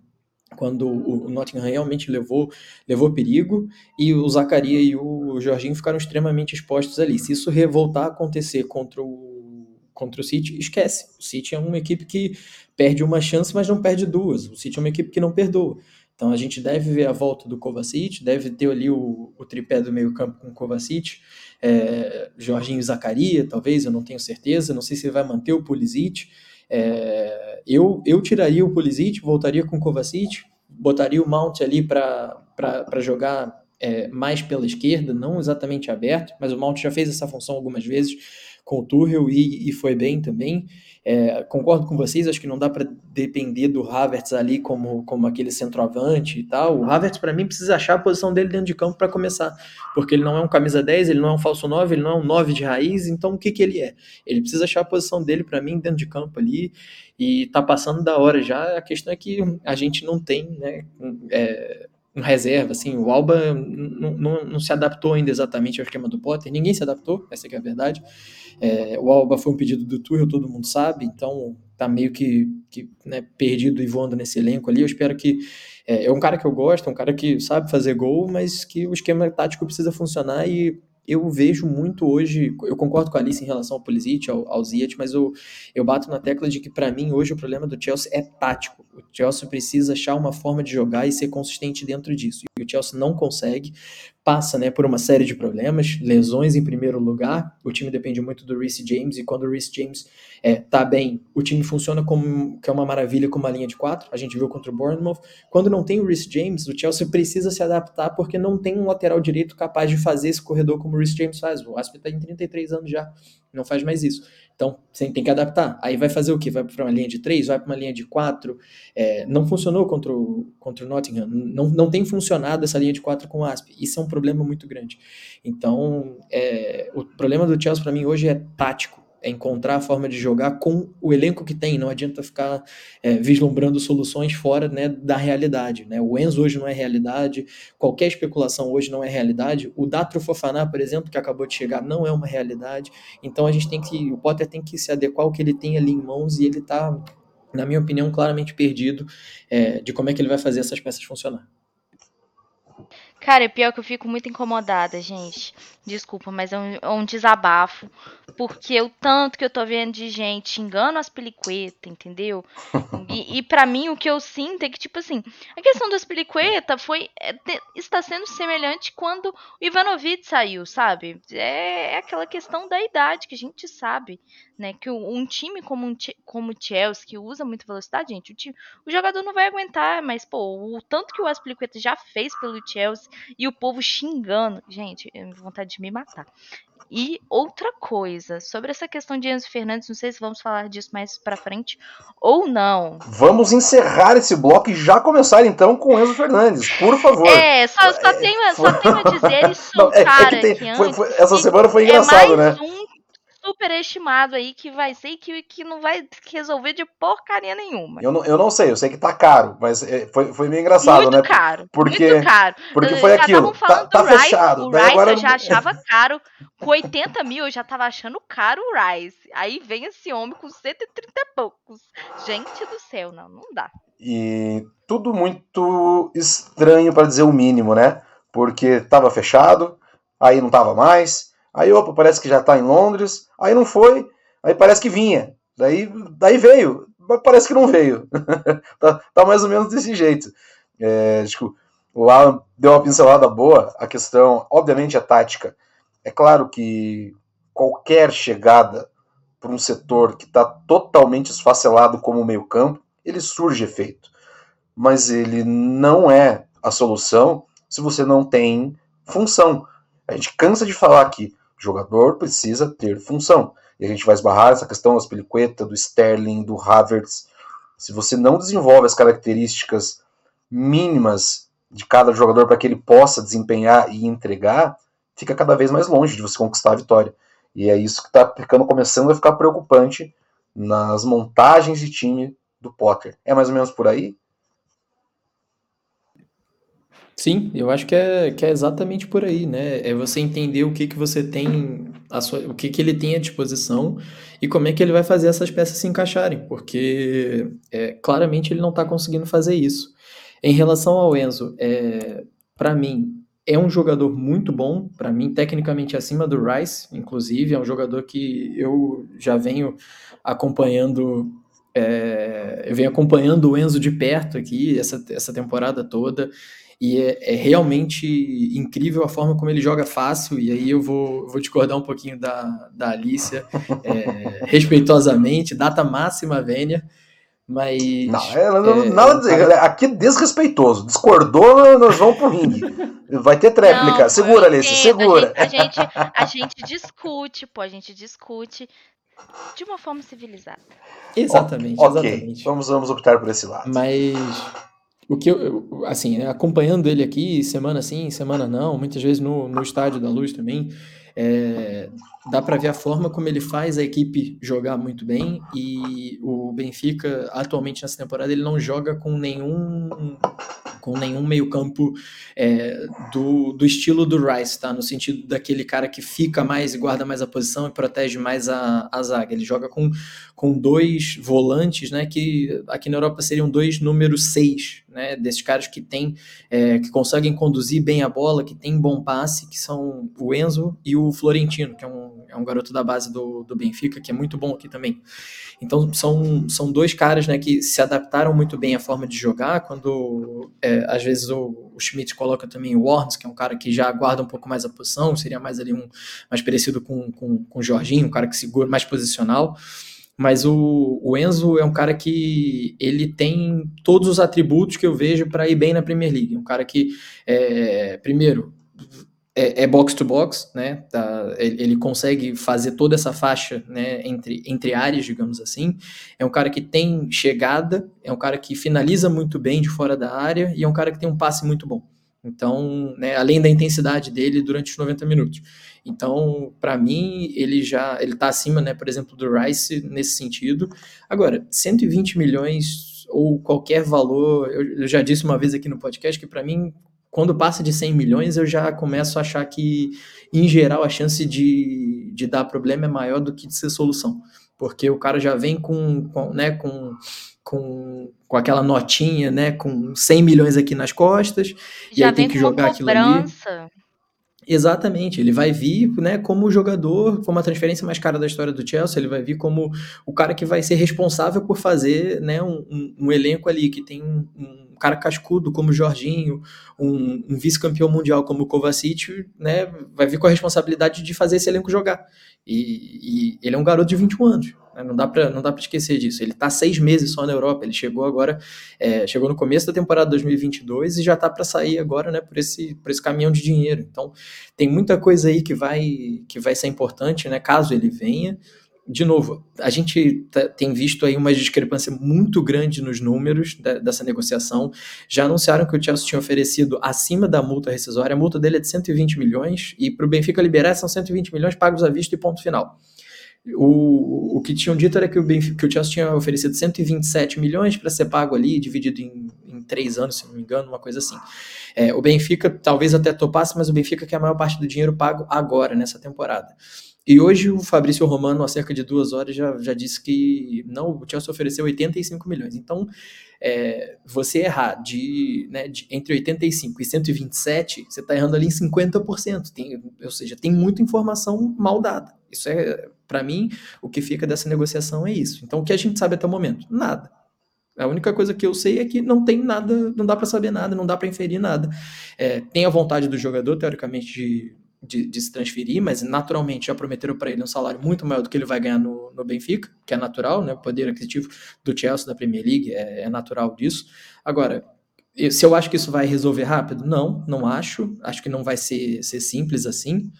quando o Nottingham realmente levou, levou perigo e o Zacaria e o Jorginho ficaram extremamente expostos ali. Se isso voltar a acontecer contra o, contra o City, esquece. O City é uma equipe que perde uma chance, mas não perde duas. O City é uma equipe que não perdoa. Então a gente deve ver a volta do Kovacic, deve ter ali o, o tripé do meio campo com o Kovacic, é, Jorginho e Zacaria, talvez, eu não tenho certeza. Não sei se ele vai manter o Pulisic. É, eu, eu tiraria o Pulisic, voltaria com o Kovacic, botaria o Mount ali para jogar é, mais pela esquerda, não exatamente aberto, mas o Mount já fez essa função algumas vezes com o Tuchel e, e foi bem também. É, concordo com vocês, acho que não dá para depender do Havertz ali como, como aquele centroavante e tal. O Havertz, para mim, precisa achar a posição dele dentro de campo para começar, porque ele não é um camisa 10, ele não é um falso 9, ele não é um 9 de raiz, então o que, que ele é? Ele precisa achar a posição dele, para mim, dentro de campo ali, e tá passando da hora já. A questão é que a gente não tem, né? É, um reserva, assim, o Alba não, se adaptou ainda exatamente ao esquema do Potter, ninguém se adaptou, essa é a verdade, é, o Alba foi um pedido do Tuchel, todo mundo sabe, então tá meio que, que né, perdido e voando nesse elenco ali. Eu espero que. É, é um cara que eu gosto, é um cara que sabe fazer gol, mas que o esquema tático precisa funcionar e eu vejo muito hoje, eu concordo com a Alice em relação ao Pulisic, ao, ao Ziyech, mas eu, eu bato na tecla de que para mim hoje o problema do Chelsea é tático. O Chelsea precisa achar uma forma de jogar e ser consistente dentro disso. E o Chelsea não consegue, passa né, por uma série de problemas, lesões em primeiro lugar, o time depende muito do Reece James, e quando o Reece James é, tá bem, o time funciona como que é uma maravilha com uma linha de quatro, a gente viu contra o Bournemouth, quando não tem o Reece James, o Chelsea precisa se adaptar porque não tem um lateral direito capaz de fazer esse corredor como o Reece James faz, o Asp tá em 33 anos já, não faz mais isso. Então, você tem que adaptar. Aí vai fazer o quê? Vai para uma linha de três? Vai para uma linha de quatro? É, não funcionou contra o, contra o Nottingham. Não, não tem funcionado essa linha de quatro com o Asp. Isso é um problema muito grande. Então, é, o problema do Chelsea para mim hoje é tático é encontrar a forma de jogar com o elenco que tem. Não adianta ficar é, vislumbrando soluções fora né, da realidade. Né? O Enzo hoje não é realidade, qualquer especulação hoje não é realidade. O Datro Fofaná, por exemplo, que acabou de chegar, não é uma realidade. Então a gente tem que, o Potter tem que se adequar ao que ele tem ali em mãos e ele está, na minha opinião, claramente perdido é, de como é que ele vai fazer essas peças funcionar. Cara, é pior que eu fico muito incomodada, gente. Desculpa, mas é um, é um desabafo. Porque o tanto que eu tô vendo de gente xingando as peliquetas, entendeu? E, e para mim o que eu sinto é que, tipo assim, a questão das peliquetas foi. É, está sendo semelhante quando o Ivanovic saiu, sabe? É, é aquela questão da idade que a gente sabe, né? Que um time como, um, como o Chelsea, que usa muita velocidade, gente, o, time, o jogador não vai aguentar, mas, pô, o tanto que o Aspilicueta já fez pelo Chelsea e o povo xingando, gente, vontade de me matar. E outra coisa, sobre essa questão de Enzo Fernandes, não sei se vamos falar disso mais para frente ou não. Vamos encerrar esse bloco e já começar então com Enzo Fernandes, por favor. É, só, só, tenho, só tenho a dizer isso, não, é, é tem, foi, foi, essa semana foi engraçado, é né? Um superestimado aí que vai ser que, que não vai resolver de porcaria nenhuma. Eu não, eu não sei, eu sei que tá caro, mas é, foi, foi meio engraçado, muito né? Caro, porque, muito caro. Porque foi já aquilo. Tá, tá Rice, fechado. O Rice agora... eu já achava caro. Com 80 mil eu já tava achando caro o Rice. Aí vem esse homem com 130 e poucos. Gente do céu, não, não dá. E tudo muito estranho para dizer o mínimo, né? Porque estava fechado, aí não estava mais, aí opa, parece que já está em Londres, aí não foi, aí parece que vinha, daí, daí veio, mas parece que não veio. tá, tá, mais ou menos desse jeito. É, tipo, o Alan deu uma pincelada boa, a questão, obviamente, é tática. É claro que qualquer chegada para um setor que está totalmente esfacelado como o meio-campo, ele surge efeito. Mas ele não é a solução se você não tem função. A gente cansa de falar que jogador precisa ter função. E a gente vai esbarrar essa questão das Peliqueta, do Sterling, do Havertz. Se você não desenvolve as características mínimas de cada jogador para que ele possa desempenhar e entregar, fica cada vez mais longe de você conquistar a vitória. E é isso que está ficando começando a ficar preocupante nas montagens de time do Potter. É mais ou menos por aí? Sim, eu acho que é, que é exatamente por aí, né? É você entender o que, que você tem, a sua, o que, que ele tem à disposição e como é que ele vai fazer essas peças se encaixarem, porque é, claramente ele não está conseguindo fazer isso. Em relação ao Enzo, é, para mim, é um jogador muito bom, para mim, tecnicamente acima do Rice, inclusive, é um jogador que eu já venho acompanhando é, eu venho acompanhando o Enzo de perto aqui essa, essa temporada toda e é, é, realmente incrível a forma como ele joga fácil, e aí eu vou, vou discordar um pouquinho da, da Alicia, é, respeitosamente, data máxima vênia, mas... Não, é, não, é, nada dizer, aqui é desrespeitoso, discordou, nós vamos pro ringue. Vai ter tréplica, não, segura Alicia, segura. A gente, a gente, a gente discute, pô, a gente discute de uma forma civilizada. Exatamente, okay. exatamente. Vamos, vamos optar por esse lado. Mas o que eu, assim, né, acompanhando ele aqui, semana sim, semana não, muitas vezes no, no estádio da luz também, é, dá para ver a forma como ele faz a equipe jogar muito bem e o Benfica atualmente nessa temporada ele não joga com nenhum com nenhum meio campo é, do, do estilo do Rice, tá? No sentido daquele cara que fica mais e guarda mais a posição e protege mais a, a zaga. Ele joga com, com dois volantes, né? Que aqui na Europa seriam dois número seis, né? Desses caras que tem, é, que conseguem conduzir bem a bola, que tem bom passe, que são o Enzo e o Florentino, que é um, é um garoto da base do, do Benfica, que é muito bom aqui também. Então são, são dois caras né, que se adaptaram muito bem à forma de jogar. Quando é, às vezes o, o Schmidt coloca também o Warnes, que é um cara que já guarda um pouco mais a posição, seria mais ali um mais parecido com, com, com o Jorginho, um cara que segura mais posicional. Mas o, o Enzo é um cara que ele tem todos os atributos que eu vejo para ir bem na Premier League. Um cara que, é, primeiro, é, é, box to box, né? Tá, ele, consegue fazer toda essa faixa né, entre, entre áreas, digamos assim. É um cara que tem chegada, é um cara que finaliza muito bem de fora da área e é um cara que tem um passe muito bom. Então, né, além da intensidade dele durante os 90 minutos. Então, para mim, ele já ele tá acima, né, por exemplo, do Rice nesse sentido. Agora, 120 milhões ou qualquer valor, eu, eu já disse uma vez aqui no podcast que para mim quando passa de 100 milhões, eu já começo a achar que, em geral, a chance de, de dar problema é maior do que de ser solução. Porque o cara já vem com, com, né, com, com, com aquela notinha, né, com 100 milhões aqui nas costas, já e aí tem que jogar aquilo ali. Exatamente, ele vai vir né, como jogador, como a transferência mais cara da história do Chelsea, ele vai vir como o cara que vai ser responsável por fazer né, um, um, um elenco ali que tem um, um cara cascudo como o Jorginho, um, um vice-campeão mundial como o Kovacic, né, vai vir com a responsabilidade de fazer esse elenco jogar. E, e ele é um garoto de 21 anos, né, não dá para não dá para esquecer disso. Ele está seis meses só na Europa, ele chegou agora, é, chegou no começo da temporada 2022 e já está para sair agora, né, por esse por esse caminhão de dinheiro. Então tem muita coisa aí que vai que vai ser importante, né, caso ele venha de novo, a gente tá, tem visto aí uma discrepância muito grande nos números da, dessa negociação. Já anunciaram que o Chelsea tinha oferecido acima da multa rescisória. A multa dele é de 120 milhões e para o Benfica liberar são 120 milhões pagos à vista e ponto final. O, o que tinham dito era que o, Benfica, que o Chelsea tinha oferecido 127 milhões para ser pago ali, dividido em, em três anos, se não me engano, uma coisa assim. É, o Benfica talvez até topasse, mas o Benfica quer a maior parte do dinheiro pago agora, nessa temporada. E hoje o Fabrício Romano, há cerca de duas horas, já, já disse que não, o Chelsea ofereceu 85 milhões. Então, é, você errar de, né, de, entre 85 e 127, você está errando ali em 50%. Tem, ou seja, tem muita informação mal dada. Isso é, para mim, o que fica dessa negociação é isso. Então, o que a gente sabe até o momento? Nada. A única coisa que eu sei é que não tem nada, não dá para saber nada, não dá para inferir nada. É, tem a vontade do jogador, teoricamente, de, de, de se transferir, mas naturalmente já prometeram para ele um salário muito maior do que ele vai ganhar no, no Benfica, que é natural, né? O poder aquisitivo do Chelsea da Premier League é, é natural disso. Agora, se eu acho que isso vai resolver rápido? Não, não acho. Acho que não vai ser, ser simples assim.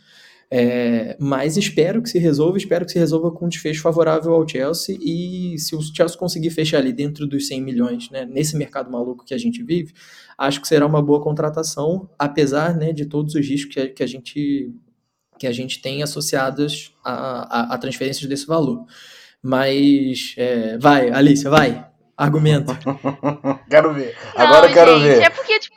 É, mas espero que se resolva, espero que se resolva com um desfecho favorável ao Chelsea e se o Chelsea conseguir fechar ali dentro dos 100 milhões, né, nesse mercado maluco que a gente vive, acho que será uma boa contratação, apesar né, de todos os riscos que a, que a gente que a gente tem associados a, a, a transferências desse valor. Mas é, vai, Alicia, vai, argumenta. quero ver. Agora Não, quero gente, ver. É porque, tipo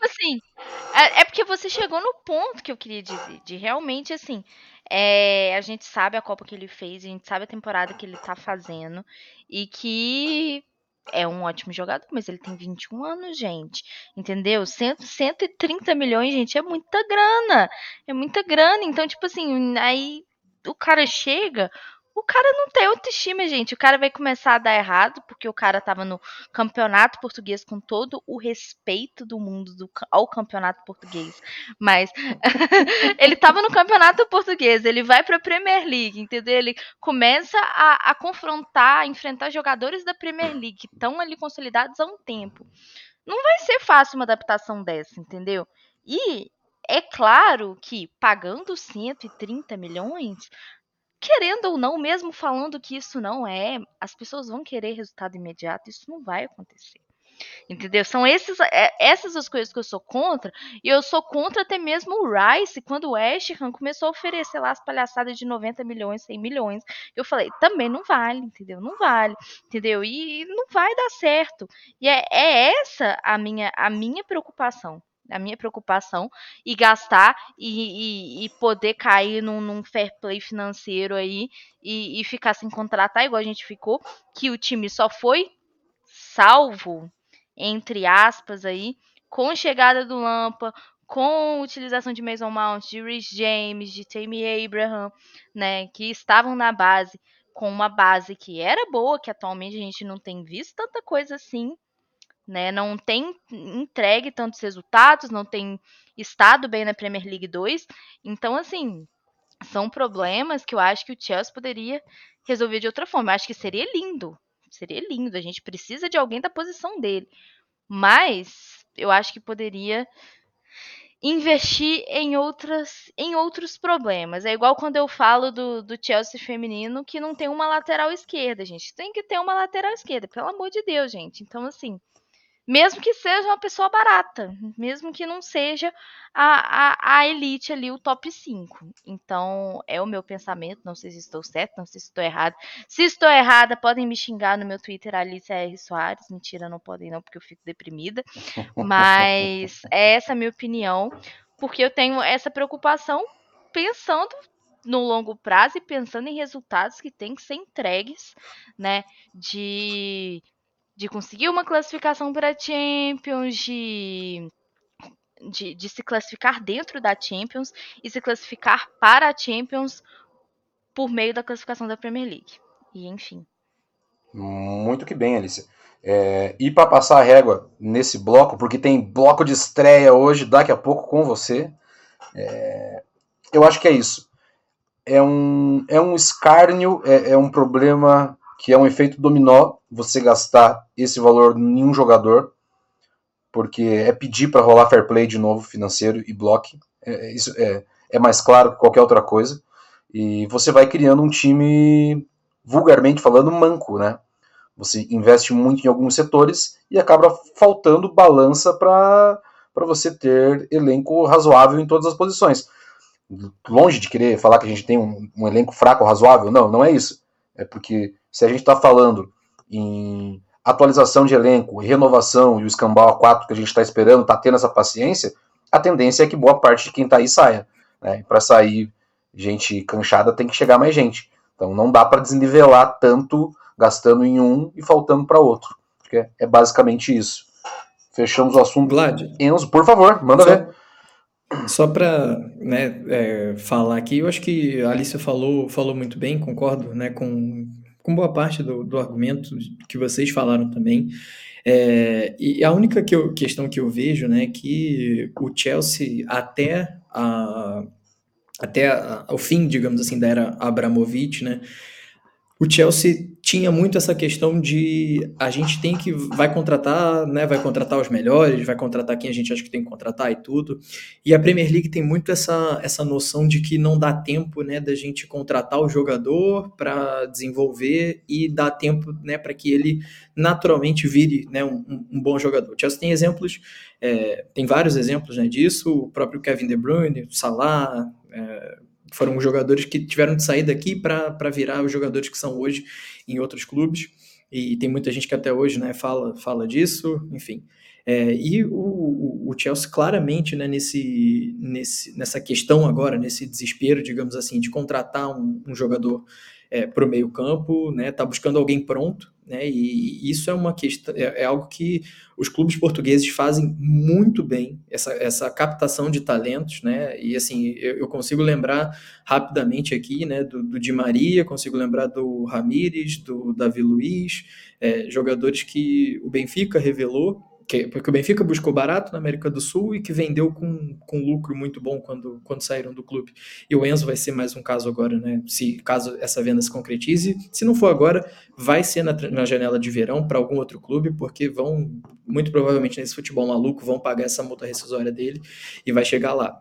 é, é, porque você chegou no ponto que eu queria dizer, de realmente, assim, é, a gente sabe a Copa que ele fez, a gente sabe a temporada que ele tá fazendo, e que é um ótimo jogador, mas ele tem 21 anos, gente, entendeu? 100, 130 milhões, gente, é muita grana, é muita grana, então, tipo assim, aí o cara chega, o cara não tem autoestima, gente. O cara vai começar a dar errado, porque o cara tava no campeonato português com todo o respeito do mundo do, ao campeonato português. Mas ele tava no campeonato português, ele vai pra Premier League, entendeu? Ele começa a, a confrontar, a enfrentar jogadores da Premier League que estão ali consolidados há um tempo. Não vai ser fácil uma adaptação dessa, entendeu? E é claro que pagando 130 milhões, querendo ou não, mesmo falando que isso não é, as pessoas vão querer resultado imediato, isso não vai acontecer. Entendeu? São esses, é, essas as coisas que eu sou contra, e eu sou contra até mesmo o Rice, quando o Ham começou a oferecer lá as palhaçadas de 90 milhões, 100 milhões. Eu falei, também não vale, entendeu? Não vale, entendeu? E não vai dar certo. E é, é essa a minha, a minha preocupação a minha preocupação e gastar e, e, e poder cair num, num, fair play financeiro aí e, e, ficar sem contratar igual a gente ficou, que o time só foi salvo entre aspas aí com chegada do Lampa, com utilização de Mason Mount, de Rich James, de Tammy Abraham, né, que estavam na base com uma base que era boa, que atualmente a gente não tem visto tanta coisa assim, né? Não tem entregue tantos resultados, não tem estado bem na Premier League 2. Então, assim, são problemas que eu acho que o Chelsea poderia resolver de outra forma. Eu acho que seria lindo. Seria lindo. A gente precisa de alguém da posição dele. Mas eu acho que poderia investir em outras em outros problemas. É igual quando eu falo do, do Chelsea feminino que não tem uma lateral esquerda, gente. Tem que ter uma lateral esquerda, pelo amor de Deus, gente. Então, assim, mesmo que seja uma pessoa barata, mesmo que não seja a, a, a, elite ali, o top 5. Então, é o meu pensamento, não sei se estou certo, não sei se estou errado. Se estou errada, podem me xingar no meu Twitter, Alice R. Soares. Mentira, não podem não, porque eu fico deprimida. Mas é essa a minha opinião, porque eu tenho essa preocupação pensando no longo prazo e pensando em resultados que têm que ser entregues, né, de de conseguir uma classificação para a Champions, de, de, de, se classificar dentro da Champions e se classificar para a Champions por meio da classificação da Premier League. E enfim. Muito que bem, Alice. É, e para passar a régua nesse bloco, porque tem bloco de estreia hoje, daqui a pouco com você. É, eu acho que é isso. É um, é um escárnio, é, é um problema que é um efeito dominó você gastar esse valor em um jogador, porque é pedir para rolar fair play de novo financeiro e bloque. É, isso é, é mais claro que qualquer outra coisa. E você vai criando um time, vulgarmente falando, manco, né? Você investe muito em alguns setores e acaba faltando balança para você ter elenco razoável em todas as posições. Longe de querer falar que a gente tem um, um elenco fraco razoável, não, não é isso. É porque se a gente está falando em atualização de elenco, renovação e o escambau A4 que a gente está esperando, está tendo essa paciência, a tendência é que boa parte de quem está aí saia. Né? Para sair gente canchada tem que chegar mais gente. Então não dá para desnivelar tanto gastando em um e faltando para outro. Porque é basicamente isso. Fechamos o assunto. Vlad. Enzo, por favor, manda ver. Só para né, é, falar aqui, eu acho que a Alicia falou, falou muito bem, concordo né, com, com boa parte do, do argumento que vocês falaram também. É, e a única que eu- questão que eu vejo né, é que o Chelsea, até, a, até a- o fim, digamos assim, da era Abramovich, né, o Chelsea tinha muito essa questão de a gente tem que vai contratar, né, vai contratar os melhores, vai contratar quem a gente acha que tem que contratar e tudo. E a Premier League tem muito essa, essa noção de que não dá tempo, né, da gente contratar o jogador para desenvolver e dar tempo, né, para que ele naturalmente vire, né, um, um- bom jogador. O Chelsea tem exemplos, é, tem vários exemplos, né, disso. O próprio Kevin De Bruyne, Salah, é, foram jogadores que tiveram de sair daqui para virar os jogadores que são hoje em outros clubes. E tem muita gente que até hoje né, fala, fala disso, enfim. É, e o, o, o Chelsea claramente né, nesse, nesse, nessa questão agora, nesse desespero, digamos assim, de contratar um, um jogador é, para o meio campo, né, tá buscando alguém pronto, né, e isso é uma questão, é, é algo que os clubes portugueses fazem muito bem, essa, essa captação de talentos, né, e assim, eu, eu consigo lembrar rapidamente aqui, né, do, do Di Maria, consigo lembrar do Ramires, do Davi Luiz, é, jogadores que o Benfica revelou, que, porque o Benfica buscou barato na América do Sul e que vendeu com, com lucro muito bom quando, quando saíram do clube. E o Enzo vai ser mais um caso agora, né? Se caso essa venda se concretize, se não for agora, vai ser na, na janela de verão para algum outro clube, porque vão, muito provavelmente nesse futebol maluco, vão pagar essa multa rescisória dele e vai chegar lá.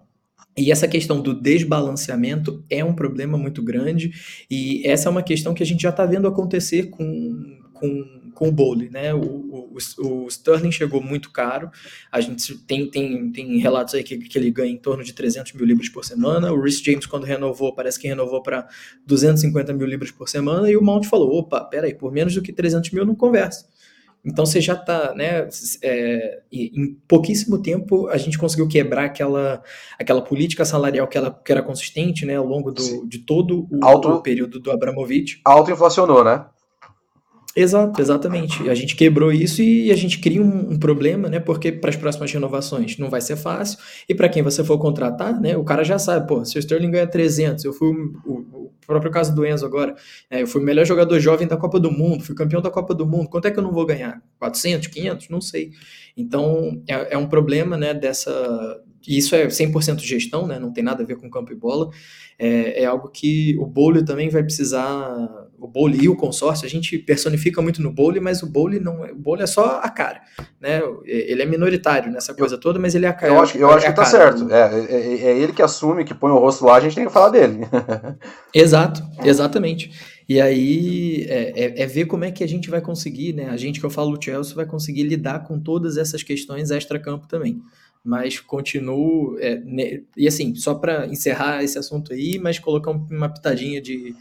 E essa questão do desbalanceamento é um problema muito grande, e essa é uma questão que a gente já está vendo acontecer com, com, com o Bowley, né? O, o, o Sterling chegou muito caro, a gente tem, tem, tem relatos aí que, que ele ganha em torno de 300 mil libras por semana, o Rhys James quando renovou, parece que renovou para 250 mil libras por semana, e o Mount falou, opa, peraí, por menos do que 300 mil não conversa. Então você já está, né? É, em pouquíssimo tempo a gente conseguiu quebrar aquela, aquela política salarial que, ela, que era consistente, né? Ao longo do, de todo o, Auto- o período do Abramovich. Autoinflacionou, né? Exato, exatamente. A gente quebrou isso e a gente cria um, um problema, né? Porque para as próximas renovações não vai ser fácil. E para quem você for contratar, né? O cara já sabe, pô, se o Sterling ganha 300, eu fui o, o, próprio caso do Enzo agora, né, eu fui o melhor jogador jovem da Copa do Mundo, fui campeão da Copa do Mundo. Quanto é que eu não vou ganhar? 400, 500? Não sei. Então é, é um problema, né? Dessa e isso é 100% gestão, né? Não tem nada a ver com campo e bola. É, é algo que o Bowley também vai precisar. O Bowley e o consórcio, a gente personifica muito no Bowley, mas o Bowley não é. O Bowley é só a cara, né? Ele é minoritário nessa coisa toda, mas ele é a cara. Eu acho, eu é acho que tá cara. certo. É, é, é ele que assume, que põe o rosto lá, a gente tem que falar dele. Exato, exatamente. E aí é, é- é ver como é que a gente vai conseguir, né? A gente que eu falo, o Chelsea, vai conseguir lidar com todas essas questões extra-campo também. Mas continuo. é, e assim, só para encerrar esse assunto aí, mas colocar um- uma pitadinha de,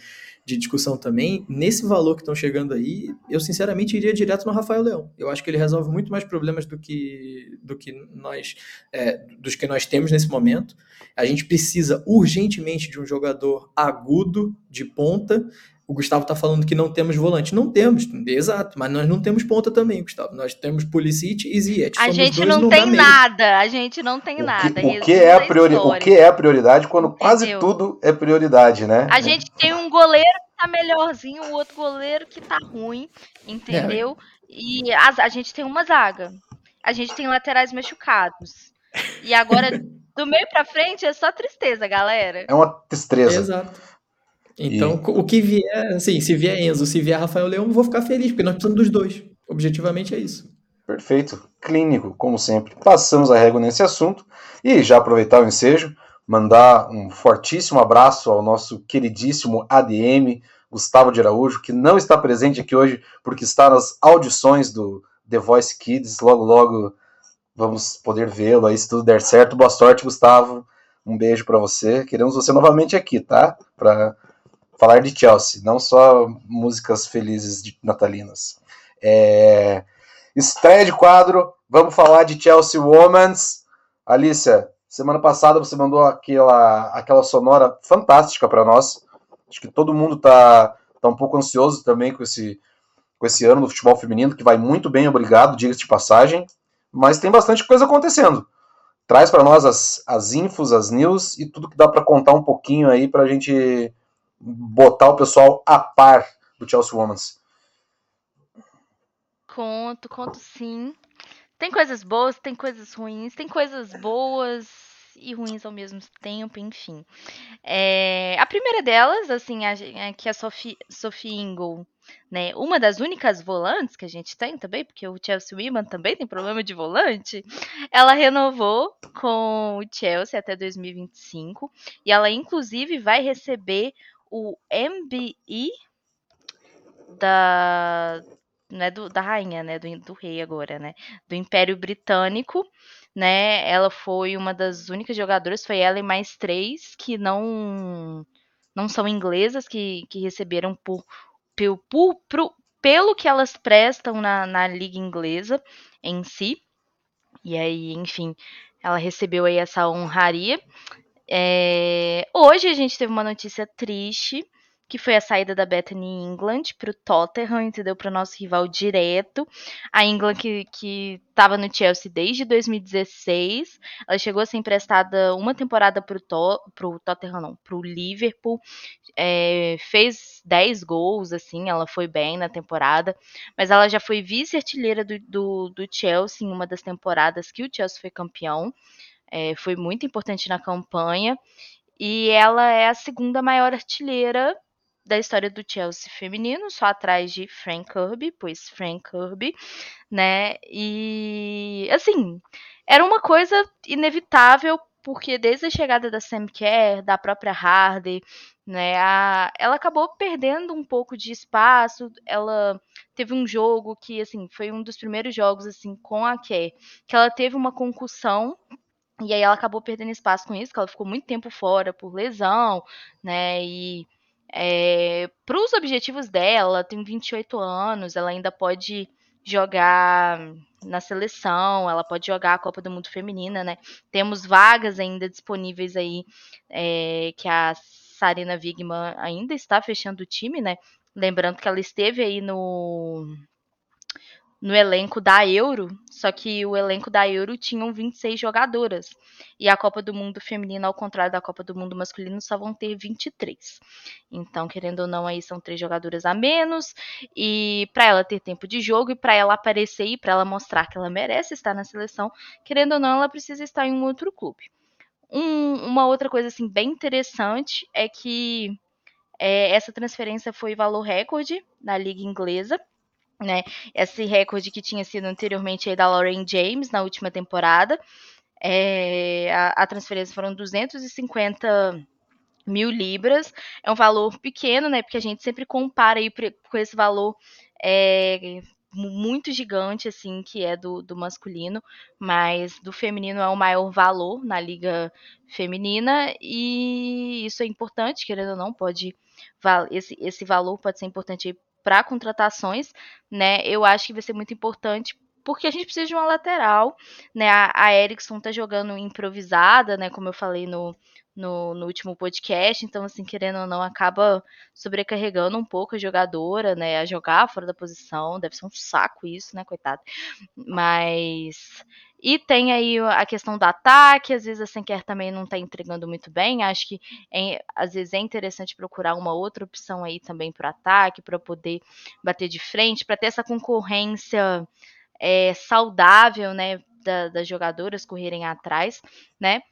de discussão também, nesse valor que estão chegando aí, eu sinceramente iria direto no Rafael Leão. Eu acho que ele resolve muito mais problemas do que, do que nós é, dos que nós temos nesse momento. A gente precisa urgentemente de um jogador agudo, de ponta. O Gustavo está falando que não temos volante. Não temos, exato, mas nós não temos ponta também, Gustavo. Nós temos Pulisic e Ziyech. A gente não tem nada, a gente não tem O nada. que, o, resumo que é a priori, o que é a prioridade quando quase Entendeu? tudo é prioridade, né? A gente tem um goleiro que tá melhorzinho, o outro goleiro que tá ruim, entendeu? E as- a, gente tem uma zaga. A gente tem laterais machucados. E agora, do meio pra frente, é só tristeza, galera. É uma destreza. Exato. Então, o que vier, assim, se vier Enzo, se vier Rafael Leão, eu vou ficar feliz, porque nós precisamos dos dois. Objetivamente é isso. Perfeito. Clínico, como sempre. Passamos a régua nesse assunto. E já aproveitar o ensejo, mandar um fortíssimo abraço ao nosso queridíssimo ADM, Gustavo de Araújo, que não está presente aqui hoje porque está nas audições do The Voice Kids. Logo, logo vamos poder vê-lo aí se tudo der certo. Boa sorte, Gustavo. Um beijo para você. Queremos você novamente aqui, tá? Para falar de Chelsea, não só músicas felizes de natalinas. É... Estreia de quadro, vamos falar de Chelsea Womans. Alicia, Semana passada você mandou aquela, aquela sonora fantástica para nós. Acho que todo mundo tá, tá um pouco ansioso também com esse, com esse ano do futebol feminino, que vai muito bem, obrigado, diga-se de passagem. Mas tem bastante coisa acontecendo. Traz para nós as, as infos, as news e tudo que dá para contar um pouquinho aí para a gente botar o pessoal a par do Chelsea Women's. Conto, conto sim. Tem coisas boas, tem coisas ruins, tem coisas boas e ruins ao mesmo tempo, enfim. É, a primeira delas, assim, a, é que a Sophie, Sophie Ingle, né, uma das únicas volantes que a gente tem também, porque o Chelsea Women também tem problema de volante, ela renovou com o Chelsea até 2025 e ela inclusive vai receber o MBE da né, do, da rainha, né, do, do rei agora, né, do Império Britânico, né, ela foi uma das únicas jogadoras, foi ela e mais três que não não são inglesas, que, que receberam por, por, por, por pelo que elas prestam na, na liga inglesa em si, e aí, enfim, ela recebeu aí essa honraria. É, hoje a gente teve uma notícia triste, que foi a saída da Bethany England para o Tottenham, entendeu? Para o nosso rival direto. A England que, que estava no Chelsea desde 2016. Ela chegou a ser emprestada uma temporada para o to, Tottenham, não, para o Liverpool. É, fez 10 gols, assim, ela foi bem na temporada. Mas ela já foi vice-artilheira do, do, do Chelsea em uma das temporadas que o Chelsea foi campeão. É, foi muito importante na campanha. E ela é a segunda maior artilheira da história do Chelsea feminino, só atrás de Frank Kirby, pois Frank Kirby, né? E assim, era uma coisa inevitável porque desde a chegada da Sam Kerr, da própria Hardy, né, a, ela acabou perdendo um pouco de espaço. Ela teve um jogo que assim foi um dos primeiros jogos assim com a Kerr, que ela teve uma concussão e aí ela acabou perdendo espaço com isso, que ela ficou muito tempo fora por lesão, né? E é, para os objetivos dela, tem 28 anos, ela ainda pode jogar na seleção, ela pode jogar a Copa do Mundo Feminina, né? Temos vagas ainda disponíveis aí, é, que a Sarina Wigman ainda está fechando o time, né? Lembrando que ela esteve aí no no elenco da Euro, só que o elenco da Euro tinham 26 jogadoras. E a Copa do Mundo feminina, ao contrário da Copa do Mundo masculino, só vão ter 23. Então, querendo ou não, aí são três jogadoras a menos. E para ela ter tempo de jogo e para ela aparecer e para ela mostrar que ela merece estar na seleção, querendo ou não, ela precisa estar em um outro clube. Um, uma outra coisa assim bem interessante é que é, essa transferência foi valor recorde na liga inglesa né? Esse recorde que tinha sido anteriormente aí da Lauren James na última temporada. É, a, a, transferência foram 250 mil libras. É um valor pequeno, né? Porque a gente sempre compara aí com esse valor é, muito gigante, assim, que é do, do masculino, mas do feminino é o maior valor na liga feminina, e isso é importante, querendo ou não, pode esse, esse valor pode ser importante para contratações, né? Eu acho que vai ser muito importante porque a gente precisa de uma lateral, né? A, a Erickson tá jogando improvisada, né? Como eu falei no, no, no, último podcast, então, assim, querendo ou não, acaba sobrecarregando um pouco a jogadora, né? A jogar fora da posição, deve ser um saco isso, né, coitado. Mas e tem aí a questão do ataque, às vezes a Senker também não está entregando muito bem. Acho que é, às vezes é interessante procurar uma outra opção aí também para o ataque, para poder bater de frente, para ter essa concorrência é, saudável, né, da, das jogadoras correrem atrás, né?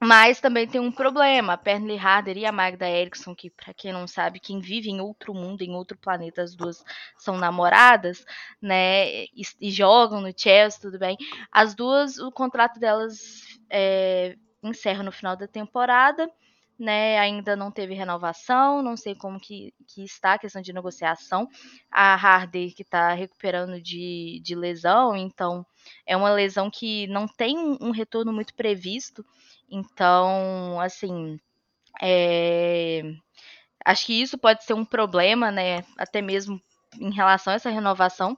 Mas também tem um problema. A Pernille Harder e a Magda Eriksson, que para quem não sabe, quem vive em outro mundo, em outro planeta, as duas são namoradas, né? E, e jogam no Chelsea, tudo bem. As duas, o contrato delas é, encerra no final da temporada, né? Ainda não teve renovação, não sei como que, que está a questão de negociação. A Harder que está recuperando de, de lesão, então é uma lesão que não tem um retorno muito previsto. Então, assim, é, acho que isso pode ser um problema, né? Até mesmo em relação a essa renovação.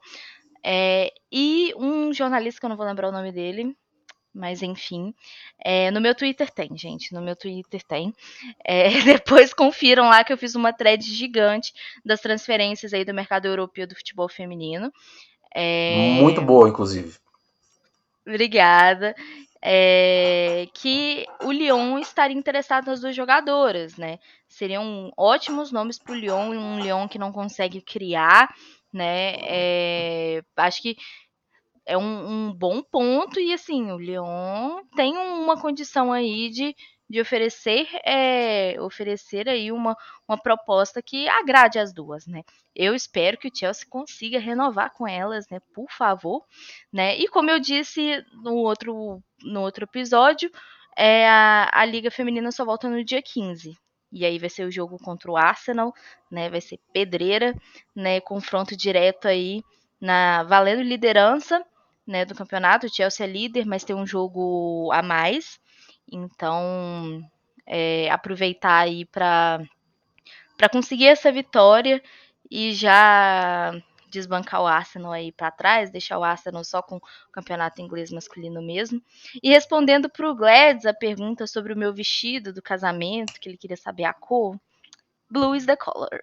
É, e um jornalista que eu não vou lembrar o nome dele, Mas enfim, é, no meu Twitter tem, gente. No meu Twitter tem. É, depois confiram lá que eu fiz uma thread gigante das transferências aí do mercado europeu do futebol feminino. É, Muito boa, inclusive. Obrigada. É, que o Lyon estaria interessado nas duas jogadoras, né? Seriam ótimos nomes para o Lyon, um Lyon que não consegue criar, né? É, acho que é um, um, bom ponto e assim o Lyon tem uma condição aí de, de oferecer é, oferecer aí uma, uma proposta que agrade as duas, né? Eu espero que o Chelsea consiga renovar com elas, né? Por favor, né? E como eu disse no outro no outro episódio, é a, a liga feminina só volta no dia 15. E aí vai ser o jogo contra o Arsenal, né? Vai ser pedreira, né? Confronto direto aí na valendo liderança né, do campeonato. O Chelsea é líder, mas tem um jogo a mais. Então, é, aproveitar aí para conseguir essa vitória e já desbancar o Arsenal aí para trás, deixar o Arsenal só com o campeonato inglês masculino mesmo. E respondendo para o Gladys a pergunta sobre o meu vestido do casamento, que ele queria saber a cor, blue is the color.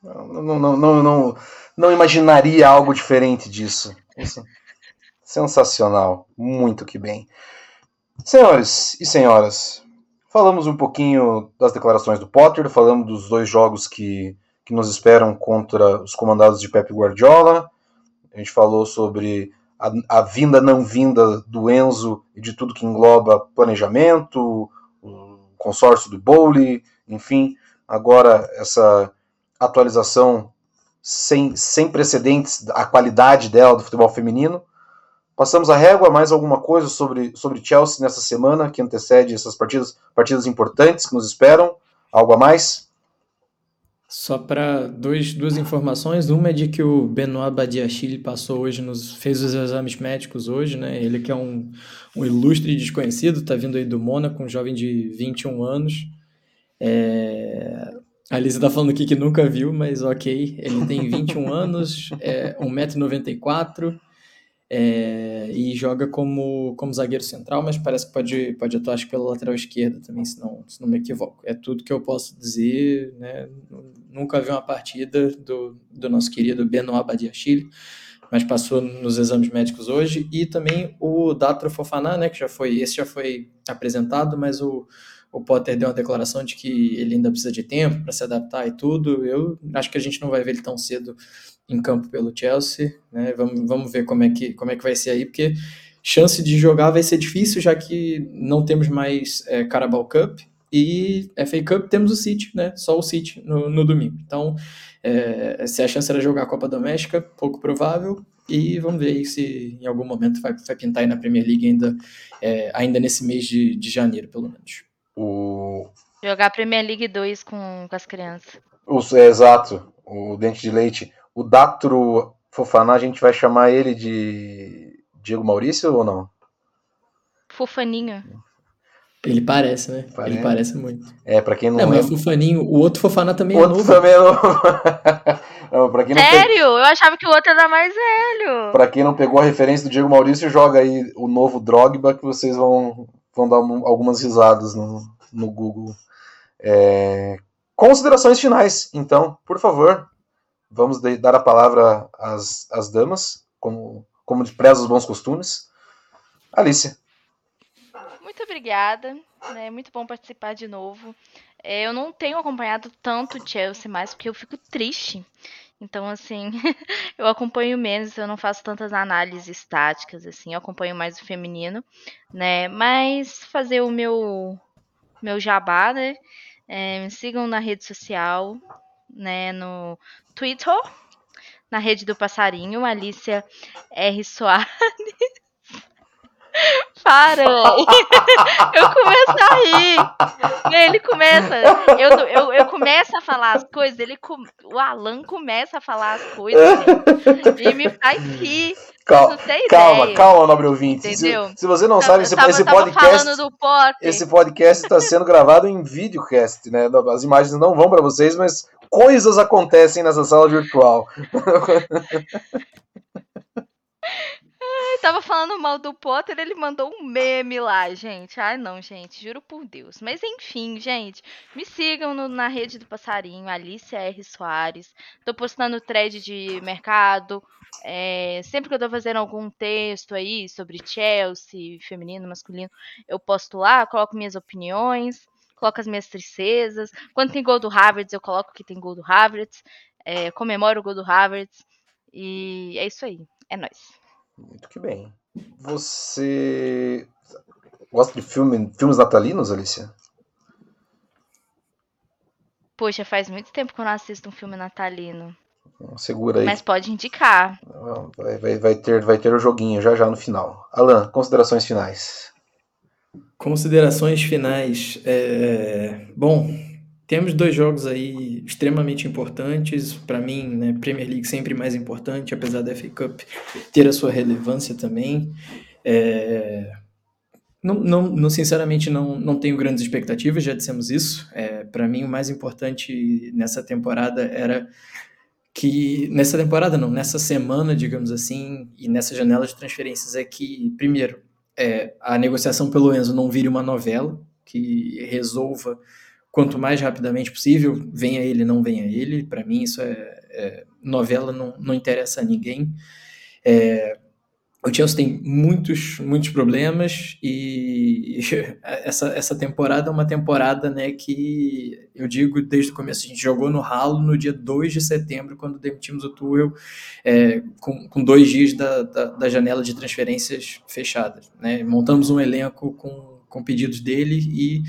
Não, não, não, não, não, não imaginaria algo diferente disso. Isso. Sensacional. Muito que bem. Senhores e senhoras, falamos um pouquinho das declarações do Potter, falamos dos dois jogos que, que nos esperam contra os comandados de Pep Guardiola. A gente falou sobre a, a vinda não vinda do Enzo e de tudo que engloba planejamento, o consórcio do Bowley, enfim. Agora essa atualização sem, sem precedentes a qualidade dela do futebol feminino. Passamos a régua, mais alguma coisa sobre, sobre Chelsea nessa semana que antecede essas partidas, partidas importantes que nos esperam? Algo a mais? Só para duas informações. Uma é de que o Benoit Badiachile passou hoje, nos, fez os exames médicos hoje, né? Ele que é um, um ilustre desconhecido, está vindo aí do Mônaco, um jovem de 21 anos. É, a Alice tá falando aqui que nunca viu, mas ok. Ele tem 21 anos, é 1,94m é, e joga como, como zagueiro central, mas parece que pode, pode atuar acho, pela lateral esquerda também, se não, se não me equivoco. É tudo que eu posso dizer. Né? Nunca vi uma partida do, do nosso querido Benoit Badiachile, mas passou nos exames médicos hoje. E também o Datro Fofaná, né, que já foi, esse já foi apresentado, mas o o Potter deu uma declaração de que ele ainda precisa de tempo para se adaptar e tudo. Eu acho que a gente não vai ver ele tão cedo em campo pelo Chelsea, né? Vamos, vamos ver como é, que, como é que vai ser aí, porque chance de jogar vai ser difícil, já que não temos mais é, Carabao Cup e FA Cup temos o City, né? Só o City no, no domingo. Então, é, se a chance era jogar a Copa Doméstica, pouco provável. E vamos ver se em algum momento vai, vai pintar aí na Premier League ainda, é, ainda nesse mês de, de janeiro, pelo menos. O... Jogar Premier League 2 com, com as crianças. O, é, exato, o dente de leite. O Datro Fofaná, a gente vai chamar ele de Diego Maurício ou não? Fofaninho. Ele parece, né? Parece. Ele parece muito. É, pra quem não. Não, mas o Fofaninho, o outro Fofaná também o é outro novo. também é novo. não, pra quem não Sério? Pe... Eu achava que o outro era mais velho. Pra quem não pegou a referência do Diego Maurício, joga aí o novo Drogba que vocês vão, vão dar algumas risadas no, no Google. É... Considerações finais, então, por favor, vamos dar a palavra às, às damas, como, como preza os bons costumes. Alicia. Muito obrigada, é muito bom participar de novo. É, eu não tenho acompanhado tanto Chelsea mais, porque eu fico triste. Então, assim, eu acompanho menos, eu não faço tantas análises táticas, assim, eu acompanho mais o feminino, né? Mas fazer o meu meu jabá, né? É, me sigam na rede social, né? No Twitter, na rede do passarinho, Alicia R. Soares. Para! eu começo a rir. Ele começa. Eu, eu, eu começo a falar as coisas, ele, o Alan começa a falar as coisas gente, e me faz rir. Calma, calma, calma, nobre ouvinte. Se, se, você não sabe, esse, tava, esse podcast. Esse podcast está sendo gravado em videocast, né? As imagens não vão para vocês, mas coisas acontecem nessa sala virtual. Tava falando mal do Potter, ele mandou um meme lá, gente. Ai, não, gente, juro por Deus. Mas enfim, gente, me sigam no- na rede do passarinho, Alice R. Soares. Tô postando thread de mercado. é, sempre que eu tô fazendo algum texto aí sobre Chelsea, feminino, masculino, eu posto lá, coloco minhas opiniões, coloco as minhas tristezas. Quando tem gol do Havertz, eu coloco que tem gol do Havertz. é, comemoro o gol do Havertz. E é isso aí. É nóis. Muito que bem. Você gosta de filme, filmes natalinos, Alicia? Poxa, faz muito tempo que eu não assisto um filme natalino. Segura aí. Mas pode indicar. Vai, vai- vai ter, vai ter o joguinho já já no final. Alan, considerações finais. Considerações finais. É, Bom, temos dois jogos aí extremamente importantes. Para mim, né, Premier League sempre mais importante, apesar da FA Cup ter a sua relevância também. É, Não, não, não, sinceramente, não, não tenho grandes expectativas, já dissemos isso. É, Para mim, o mais importante nessa temporada era que. Nessa temporada, não, nessa semana, digamos assim, e nessa janela de transferências, é que, primeiro, é, a negociação pelo Enzo não vire uma novela, que resolva quanto mais rapidamente possível, venha ele, não venha ele. Para mim, isso é, é novela, não, não interessa a ninguém. É, o Chelsea tem muitos, muitos problemas e essa, essa temporada é uma temporada né, que eu digo desde o começo, a gente jogou no ralo no dia 2 de setembro, quando demitimos o Tuchel, é, com, com dois dias da, da, da janela de transferências fechadas. Né? Montamos um elenco com, com pedidos dele e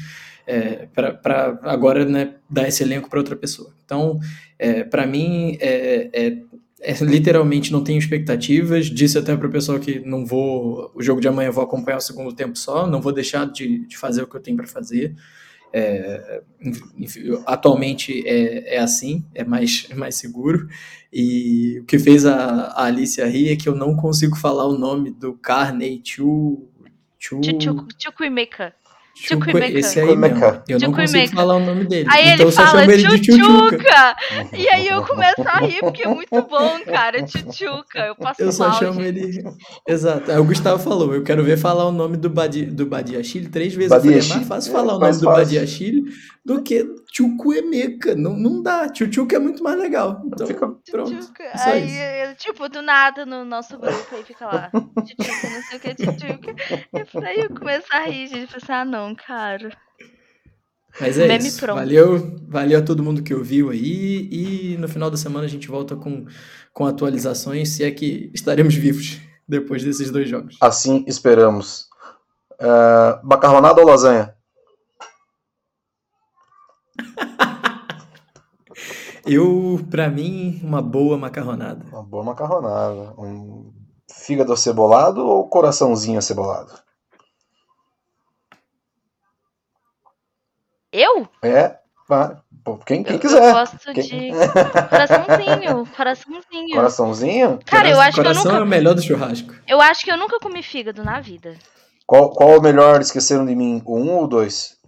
é, para agora né, dar esse elenco para outra pessoa. Então, é, para mim, é, é, literalmente não tenho expectativas. Disse até para o pessoal que não vou. O jogo de amanhã vou acompanhar o segundo tempo só, não vou deixar de, de fazer o que eu tenho para fazer. Enfim, atualmente é, é, assim, é mais, é mais seguro. E o que fez a, a Alicia rir é que eu não consigo falar o nome do Carney Chu. Chu... Chukwimeka. Chukwuemeka. Esse aí mesmo. Eu não consigo falar o nome dele. Aí então ele fala ele de Chuchuca. E aí eu começo a rir, porque é muito bom, cara. Chuchuca. Eu passo Eu só mal, chamo gente. ele. Exato. Aí o Gustavo falou: eu quero ver falar o nome do, Badi... do Badiachile três vezes. Eu falei, é mais fácil falar o nome do Badiachile do que Chukwuemeka. Não, não dá. Chuchuca é muito mais legal. Então, fica pronto. Chuchuca. Aí, eu, tipo, do nada no nosso grupo, aí fica lá. Chuchuca, não sei o que, Chuchuca. E aí eu começo a rir, gente. Assim, ah, não, cara. Mas é Meme isso. pronto. Valeu, valeu a todo mundo que ouviu aí. E no final da semana a gente volta com, com atualizações, se é que estaremos vivos depois desses dois jogos. Assim esperamos. Uh, macarronada ou lasanha? Eu, pra mim, uma boa macarronada. Uma boa macarronada. Um fígado acebolado ou coraçãozinho acebolado? Eu? É, quem, quem eu, quiser. Eu gosto quem... de coraçãozinho, coraçãozinho. Coraçãozinho? Cara, eu acho Coração que eu nunca... é o melhor do churrasco. Eu acho que eu nunca comi fígado na vida. Qual, qual o melhor Esqueceram de Mim? O um ou o dois?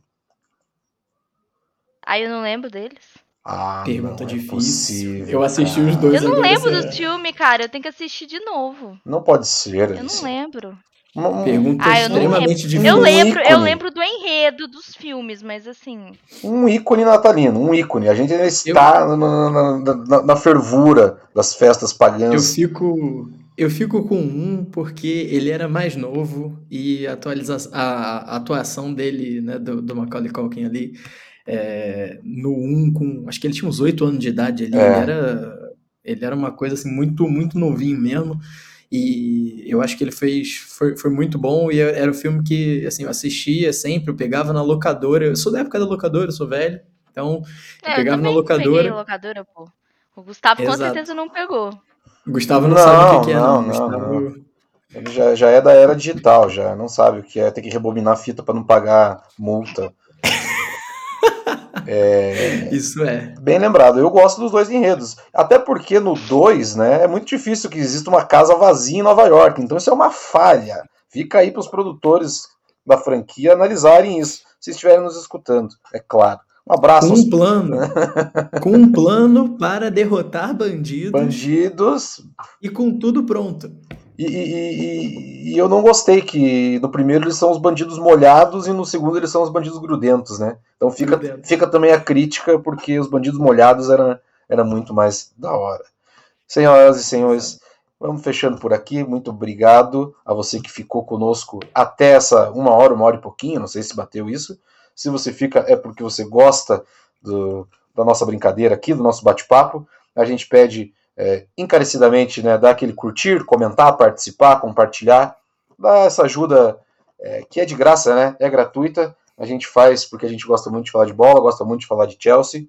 Aí eu não lembro deles. Ah, Pergunta não é difícil. possível, eu assisti cara. os dois. Eu não lembro você- do filme, cara. Eu tenho que assistir de novo. Não pode ser. Eu Alice. não lembro. Um, Pergunta Ah, eu não extremamente difícil. Eu Um lembro, eu ícone. lembro do enredo dos filmes, mas assim. um ícone natalino, um ícone. A gente ainda está na, na- na- na fervura das festas Eu pagãs. fico, eu fico com um porque ele era mais novo e a, atualiza a, a atuação dele, né, do, do Macaulay Culkin ali, é, no 1 com, acho que ele tinha uns 8 anos de idade ali, É. ele era, ele era uma coisa assim muito, muito novinho mesmo. E eu acho que ele fez, foi, foi muito bom e era o filme que, assim, eu assistia sempre, eu pegava na locadora, eu sou da época da locadora, eu sou velho, então É, pegava eu na locadora. peguei locadora, pô. O Gustavo com Exato. certeza não pegou. o Gustavo não, Não, sabe o que, que é, não, não. não, Gustavo, Ele já, já é da era digital, já não sabe o que é ter que rebobinar a fita para não pagar multa. Isso é. Bem lembrado, eu gosto dos dois enredos. Até porque no 2, né, é muito difícil que exista uma casa vazia em Nova York. Então isso é uma falha. Fica aí para os produtores da franquia analisarem isso, se estiverem nos escutando, é claro. Um abraço Com aos um plano. com um plano para derrotar bandidos bandidos e com tudo pronto. E, e- e- eu não gostei que no primeiro eles são os bandidos molhados e no segundo eles são os bandidos grudentos, né? Então fica, fica também a crítica, porque os bandidos molhados era, era muito mais da hora. Senhoras e senhores, vamos fechando por aqui. Muito obrigado a você que ficou conosco até essa uma hora, uma hora e pouquinho. Não sei se bateu isso. Se você fica, é porque você gosta do- da nossa brincadeira aqui, do nosso bate-papo. A gente pede é, encarecidamente né, dar aquele curtir, comentar, participar, compartilhar, dar essa ajuda é, que é de graça, né? É gratuita. A gente faz porque a gente gosta muito de falar de bola, gosta muito de falar de Chelsea.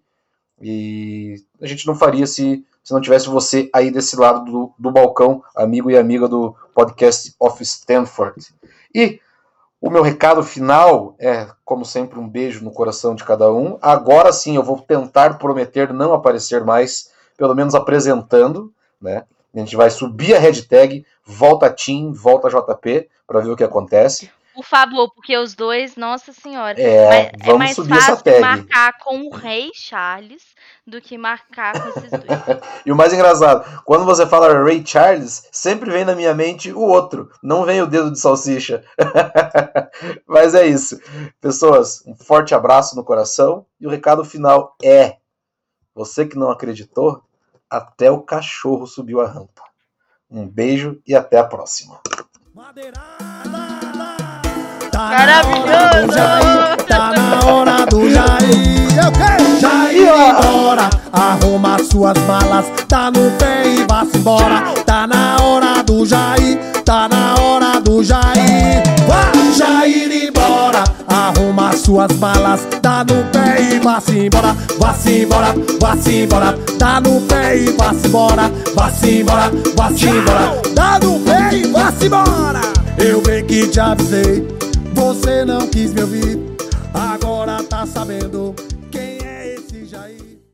E a gente não faria se, se não tivesse você aí desse lado do, do balcão, amigo e amiga do podcast of Stanford. E o meu recado final é, como sempre, um beijo no coração de cada um. Agora sim, eu vou tentar prometer não aparecer mais, pelo menos apresentando, né? A gente vai subir a hashtag volta Tim, volta JP, para ver o que acontece. Por favor, porque os dois, nossa senhora. É, é vamos mais subir essa fácil tag. marcar com o rei Charles do que marcar com esses dois. E o mais engraçado, quando você fala Ray Charles, sempre vem na minha mente o outro, não vem o dedo de salsicha. Mas é isso. Pessoas, um forte abraço no coração e o recado final é: você que não acreditou, até o cachorro subiu a rampa. Um beijo e até a próxima. Maravilhoso! Tá na hora do Jair. Eu quero Jair embora. Arruma suas malas, tá no pé e vá-se embora. Tá na hora do Jair, tá na hora do Jair. Vá, Jair embora. Arruma suas malas, tá no pé e vá-se embora. Vá-se embora, vá-se embora. Tá no pé e vá-se embora. Vá-se embora, vá-se embora. Tá no pé e vá-se embora. Eu bem que te avisei. Você não quis me ouvir, agora tá sabendo.